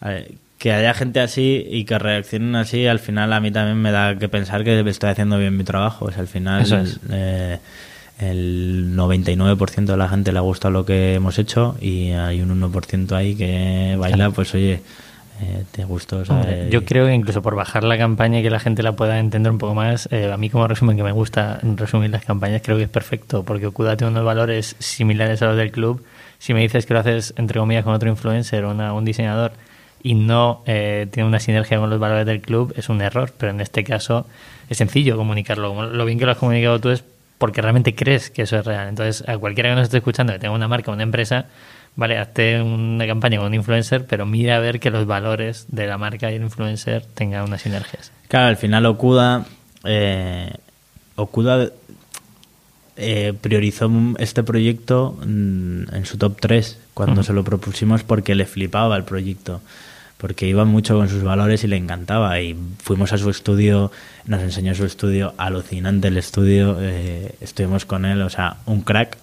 ver, que haya gente así y que reaccionen así, al final a mí también me da que pensar que estoy haciendo bien mi trabajo. O sea, al final Eso es. eh, el 99% de la gente le ha gustado lo que hemos hecho y hay un 1% ahí que baila, pues oye, eh, te gustó. Hombre, ¿sabes? yo creo que incluso por bajar la campaña y que la gente la pueda entender un poco más, eh, a mí como resumen que me gusta resumir las campañas creo que es perfecto porque Okuda tiene unos valores similares a los del club. Si me dices que lo haces entre comillas con otro influencer o un diseñador y no eh, tiene una sinergia con los valores del club, es un error. Pero en este caso es sencillo comunicarlo. Lo bien que lo has comunicado tú es porque realmente crees que eso es real. Entonces, a cualquiera que nos esté escuchando que tenga una marca, una empresa, vale, hazte una campaña con un influencer, pero mira a ver que los valores de la marca y el influencer tengan unas sinergias. Claro, al final Okuda, eh, eh, priorizó este proyecto mm, en su top 3 cuando se lo propusimos porque le flipaba el proyecto, porque iba mucho con sus valores y le encantaba. Y fuimos a su estudio, nos enseñó su estudio, alucinante el estudio, eh, estuvimos con él, o sea, un crack.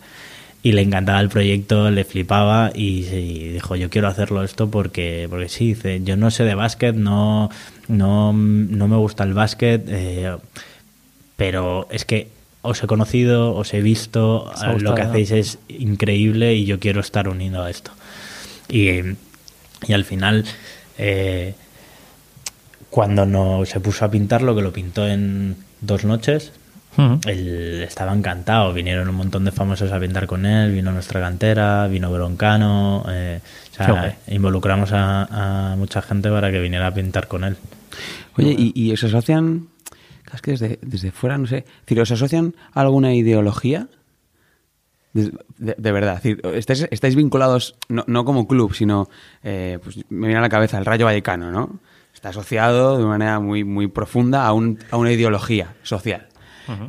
Y le encantaba el proyecto, le flipaba y, y dijo, yo quiero hacerlo esto porque, porque sí, dice, yo no sé de básquet, no, no, no me gusta el básquet, eh, pero es que os he conocido, os he visto, eh, lo que hacéis es increíble y yo quiero estar unido a esto. Y, y al final, eh, cuando no se puso a pintarlo, que lo pintó en dos noches, Ujú. él estaba encantado. Vinieron un montón de famosos a pintar con él, vino nuestra cantera, vino Broncano. eh, o sea, involucramos a, a mucha gente para que viniera a pintar con él. Oye, ¿y, y os asocian, es que desde, desde fuera, no sé, es decir, ¿os asocian a alguna ideología? De, verdad, estáis, vinculados no, no como club, sino, eh, pues me viene a la cabeza el Rayo Vallecano, ¿no? Está asociado de manera muy, muy profunda a, un, a una ideología social.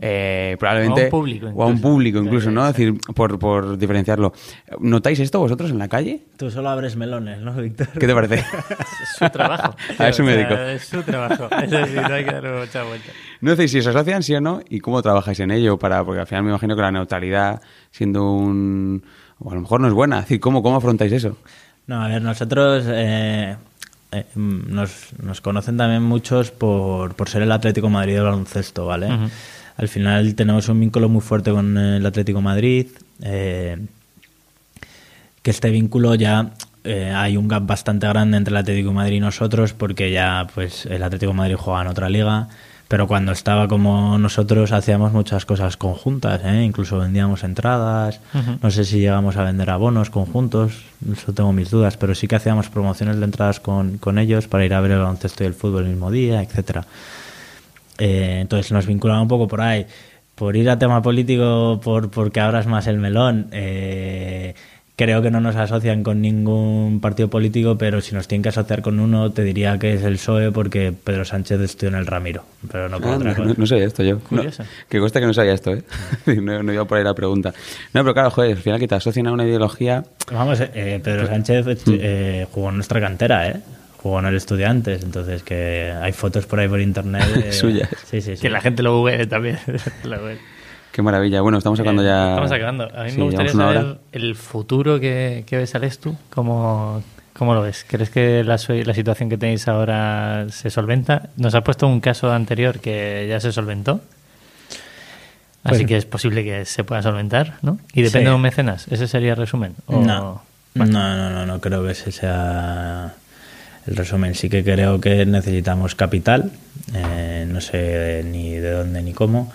Eh, probablemente O a un público o a un incluso. público incluso, ¿no? Es decir, por, por diferenciarlo. ¿Notáis esto vosotros en la calle? Tú solo abres melones, ¿no, Víctor? ¿Qué te parece? Es su trabajo. A eso me O sea, dedico. Es su trabajo. Es decir, no hay que darle mucha vuelta. No sé si os asocian, sí o no, y cómo trabajáis en ello, para, porque al final me imagino que la neutralidad, siendo un... o a lo mejor no es buena, es decir, ¿cómo, cómo afrontáis eso? No, a ver, nosotros eh, eh, mm, nos, nos conocen también muchos por, por ser el Atlético de Madrid del baloncesto, ¿vale? Al final tenemos un vínculo muy fuerte con el Atlético de Madrid, eh, que este vínculo ya eh, hay un gap bastante grande entre el Atlético de Madrid y nosotros porque ya pues el Atlético de Madrid juega en otra liga, pero cuando estaba como nosotros hacíamos muchas cosas conjuntas, ¿eh? incluso vendíamos entradas, no sé si llegamos a vender abonos conjuntos, eso tengo mis dudas, pero sí que hacíamos promociones de entradas con, con ellos para ir a ver el baloncesto y el fútbol el mismo día, etcétera. Eh, entonces nos vinculaba un poco por ahí. Por ir a tema político, por porque abras más el melón, eh, creo que no nos asocian con ningún partido político, pero si nos tienen que asociar con uno, te diría que es el PSOE porque Pedro Sánchez estudió en el Ramiro, pero no por Ah, otra cosa. no- no sabía esto yo. No, Curioso. que consta que no sabía esto, ¿eh? no, no iba por ahí la pregunta. No, pero claro, joder, al final que te asocian a una ideología... Vamos, eh, Pedro Sánchez eh, jugó en nuestra cantera, ¿eh? Jugó en el Estudiantes, entonces que hay fotos por ahí por internet. Suyas. Sí, sí, sí. Que la gente lo google también. Lo. Qué maravilla. Bueno, estamos acabando Eh, ya... Estamos acabando. A mí Sí, me gustaría saber hora. el futuro que, que ves, Alex, tú. ¿Cómo, ¿Cómo lo ves? ¿Crees que la, la situación que tenéis ahora se solventa? Nos has puesto un caso anterior que ya se solventó. Así Pues- que es posible que se pueda solventar, ¿no? Y depende Sí. de un mecenas. ¿Ese sería el resumen? ¿O- No. No, no, no, no creo que ese sea el resumen. Sí que creo que necesitamos capital, eh, no sé ni de dónde ni cómo.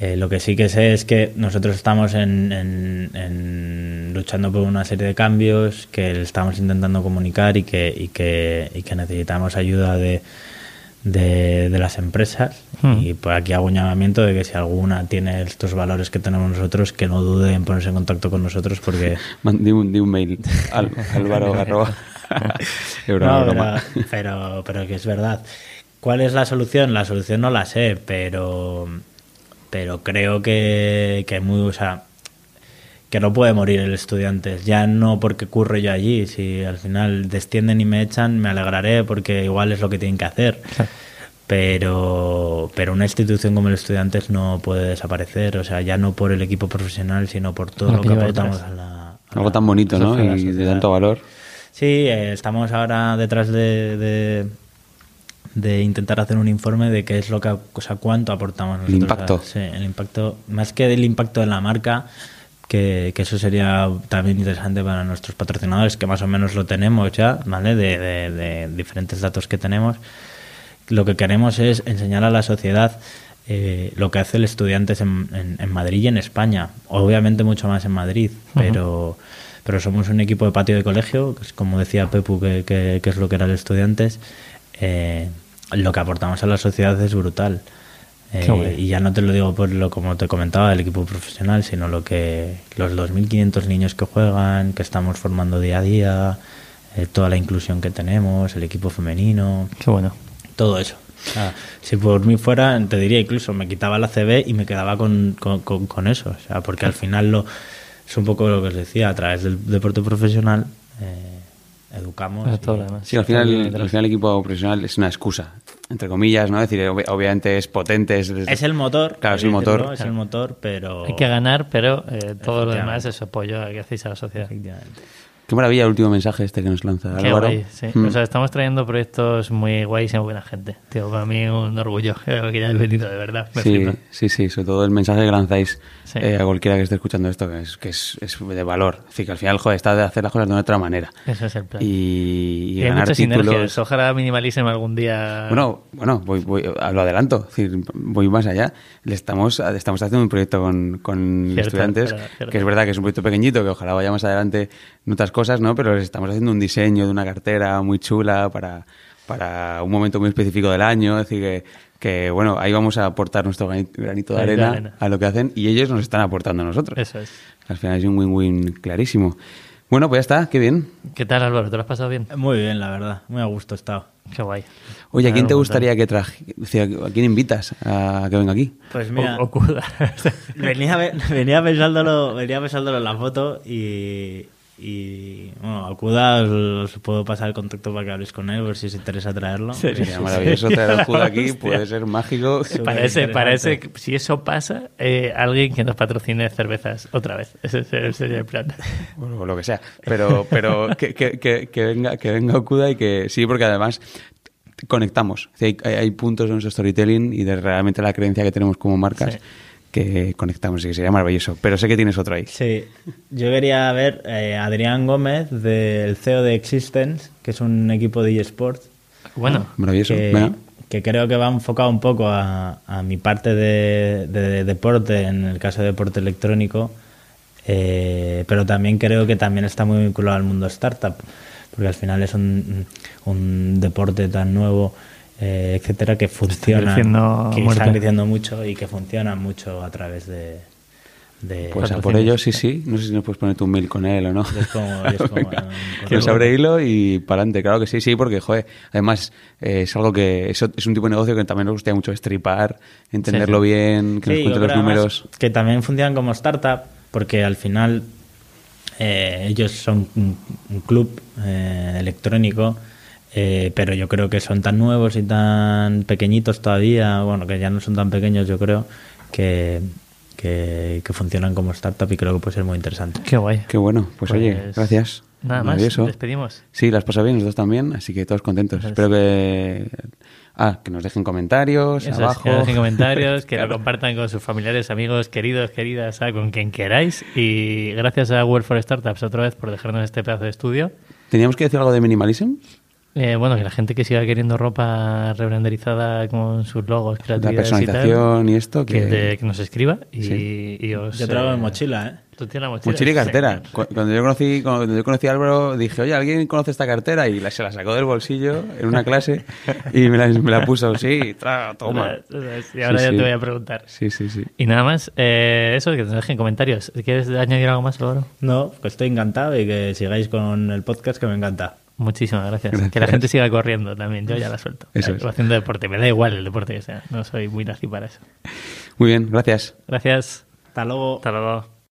Eh, lo que sí que sé es que nosotros estamos en, en- en luchando por una serie de cambios que estamos intentando comunicar y que, y que, y que necesitamos ayuda de, de, de las empresas. Hmm. Y por aquí hago un llamamiento de que si alguna tiene estos valores que tenemos nosotros, que no dude en ponerse en contacto con nosotros porque... Di un, di un mail al, álvaro arroba. Qué broma, No, broma. pero, pero, pero que es verdad. ¿Cuál es la solución? La solución no la sé, pero, pero creo que, que muy, o sea, que no puede morir el estudiante. Ya no porque curre yo allí. Si al final descienden y me echan, me alegraré porque igual es lo que tienen que hacer. Pero, pero una institución como el Estudiantes no puede desaparecer. O sea, ya no por el equipo profesional, sino por todo Lo lo que aportamos a la, a Algo la- tan bonito, ¿no? Y de tanto valor. Sí, eh, estamos ahora detrás de, de, de intentar hacer un informe de qué es lo que, o sea, cuánto aportamos El nosotros. impacto. a- sí, el impacto, más que del impacto de la marca, que, que eso sería también interesante para nuestros patrocinadores, que más o menos lo tenemos ya, ¿vale? De, de- de diferentes datos que tenemos. Lo que queremos es enseñar a la sociedad eh, lo que hace el estudiantes en, en- en Madrid y en España. Obviamente mucho más en Madrid, pero, pero somos un equipo de patio de colegio, que es como decía Pepu, que, que- que es lo que era el estudiantes. Eh, lo que aportamos a la sociedad es brutal. Eh, y ya no te lo digo por lo como te comentaba del equipo profesional, sino lo que los 2.500 niños que juegan, que estamos formando día a día, eh, toda la inclusión que tenemos, el equipo femenino, Qué bueno. todo eso. Sea, si por mí fuera, te diría incluso, me quitaba la CB y me quedaba con, con- con- con eso. O sea, porque al final lo, es un poco lo que os decía, a través del deporte profesional eh, educamos. Pero y- todo lo demás. Sí, al final, al final el equipo profesional es una excusa, entre comillas, ¿no? Es decir, ob- obviamente es potente, es, Es el motor. Claro, es el motor. decirlo, Es el motor, pero... Hay que ganar, pero eh, todo lo demás es apoyo que hacéis a la sociedad. Efectivamente. Qué maravilla el último mensaje este que nos lanza Qué Álvaro. guay, sí. Mm. O sea, estamos trayendo proyectos muy guays y muy buena gente. Tío, para mí un orgullo que hayáis venido, de verdad. Me Sí, flipa. sí, sí, sobre todo el mensaje que lanzáis Sí. eh, a cualquiera que esté escuchando esto, que es, que es, es de valor. Decir, que al final, joder, está de hacer las cosas de otra manera. Ese es el plan. Y, Y, y hay ganar muchas títulos. sinergias. Ojalá Minimalism algún día... Bueno, bueno, voy, voy, lo adelanto, es decir, voy más allá. Le estamos, estamos haciendo un proyecto con, con Cierto, estudiantes, cierto, cierto. que es verdad que es un proyecto pequeñito, que ojalá vaya más adelante en otras cosas, ¿no? Pero les estamos haciendo un diseño de una cartera muy chula para, para un momento muy específico del año. Es decir, que, que, bueno, ahí vamos a aportar nuestro grani- granito de arena, arena. a lo que hacen y ellos nos están aportando a nosotros. Eso es. Al final es un win-win clarísimo. Bueno, pues ya está, qué bien. ¿Qué tal, Álvaro? ¿Te lo has pasado bien? Muy bien, la verdad. Muy a gusto he estado. Qué guay. Oye, ¿a quién te gustaría que traje? ¿A quién invitas a que venga aquí? Pues mira, O- venía, venía, pensándolo, venía pensándolo en la foto y, y bueno, acuda, os, os puedo pasar el contacto para que habléis con él, por si os interesa traerlo. Sería maravilloso traer al Juda aquí, Hostia. puede ser mágico. Parece, parece que si eso pasa, eh, alguien que nos patrocine cervezas otra vez. Ese sería- sería el plan. o lo que sea. Pero, pero que, que- que- que venga, que venga Okuda y que sí, porque además conectamos. Hay, hay puntos de nuestro storytelling y de realmente la creencia que tenemos como marcas Sí. Que conectamos y que sería maravilloso. Pero sé que tienes otro ahí. Sí, yo quería ver eh, a Adrián Gómez del CEO de Existence, que es un equipo de eSports, Bueno, Maravilloso. que, creo que va enfocado un poco a, a mi parte de, de deporte, en el caso de deporte electrónico, eh, pero también creo que también está muy vinculado al mundo startup, porque al final es un, un deporte tan nuevo, eh, etcétera, que funciona, creciendo a que muerte. está creciendo mucho y que funciona mucho a través de... de Pues a por ello, sí, sí. No sé si nos puedes poner tu mail con él o no. Les pongo- les pongo Que abre hilo y para adelante. Claro que sí, sí, porque, joder, además eh, es algo que es, es un tipo de negocio que también nos gustaría mucho estripar, entenderlo Sí, sí. bien, que Sí, nos cuente los números. Que también funcionan como startup, porque al final eh, ellos son un, un club eh, electrónico, eh, pero yo creo que son tan nuevos y tan pequeñitos todavía, bueno, que ya no son tan pequeños, yo creo, que, que, que funcionan como startup y creo que puede ser muy interesante. qué guay. Qué bueno. Pues, oye, Pues- gracias. Nada más, despedimos. Sí, las pasado bien, nosotros también, así que todos contentos. Gracias. Espero que... Ah, que nos dejen comentarios Eso es, abajo. que nos dejen comentarios, que Claro. lo compartan con sus familiares, amigos, queridos, queridas, ah, con quien queráis. Y gracias a World for Startups otra vez por dejarnos este pedazo de estudio. ¿Teníamos que decir algo de minimalism? Eh, bueno, que la gente que siga queriendo ropa rebranderizada con sus logos, La creatividades y tal, personalización y esto, que, que... te- que nos escriba y, Sí. y os... Yo traigo eh, en mochila, ¿eh? Tú tienes la mochila. Mochila y cartera. Sí. Cuando yo conocí, cuando yo conocí a Álvaro, dije, oye, ¿alguien conoce esta cartera? Y la- se la sacó del bolsillo en una clase y me la, me la puso, sí, tra, toma. Y ahora Sí, ya sí. te voy a preguntar. Sí, sí, sí. Y nada más, eh, eso, que nos dejen comentarios. ¿Quieres añadir algo más, Álvaro? No, que estoy encantado y que sigáis con el podcast que me encanta. Muchísimas gracias. Gracias. Que la gente siga corriendo también. Yo ya la suelto. Eso es. o haciendo deporte. Me da igual el deporte que sea. No soy muy nazi para eso. Muy bien, gracias. Gracias. Hasta luego. Hasta luego.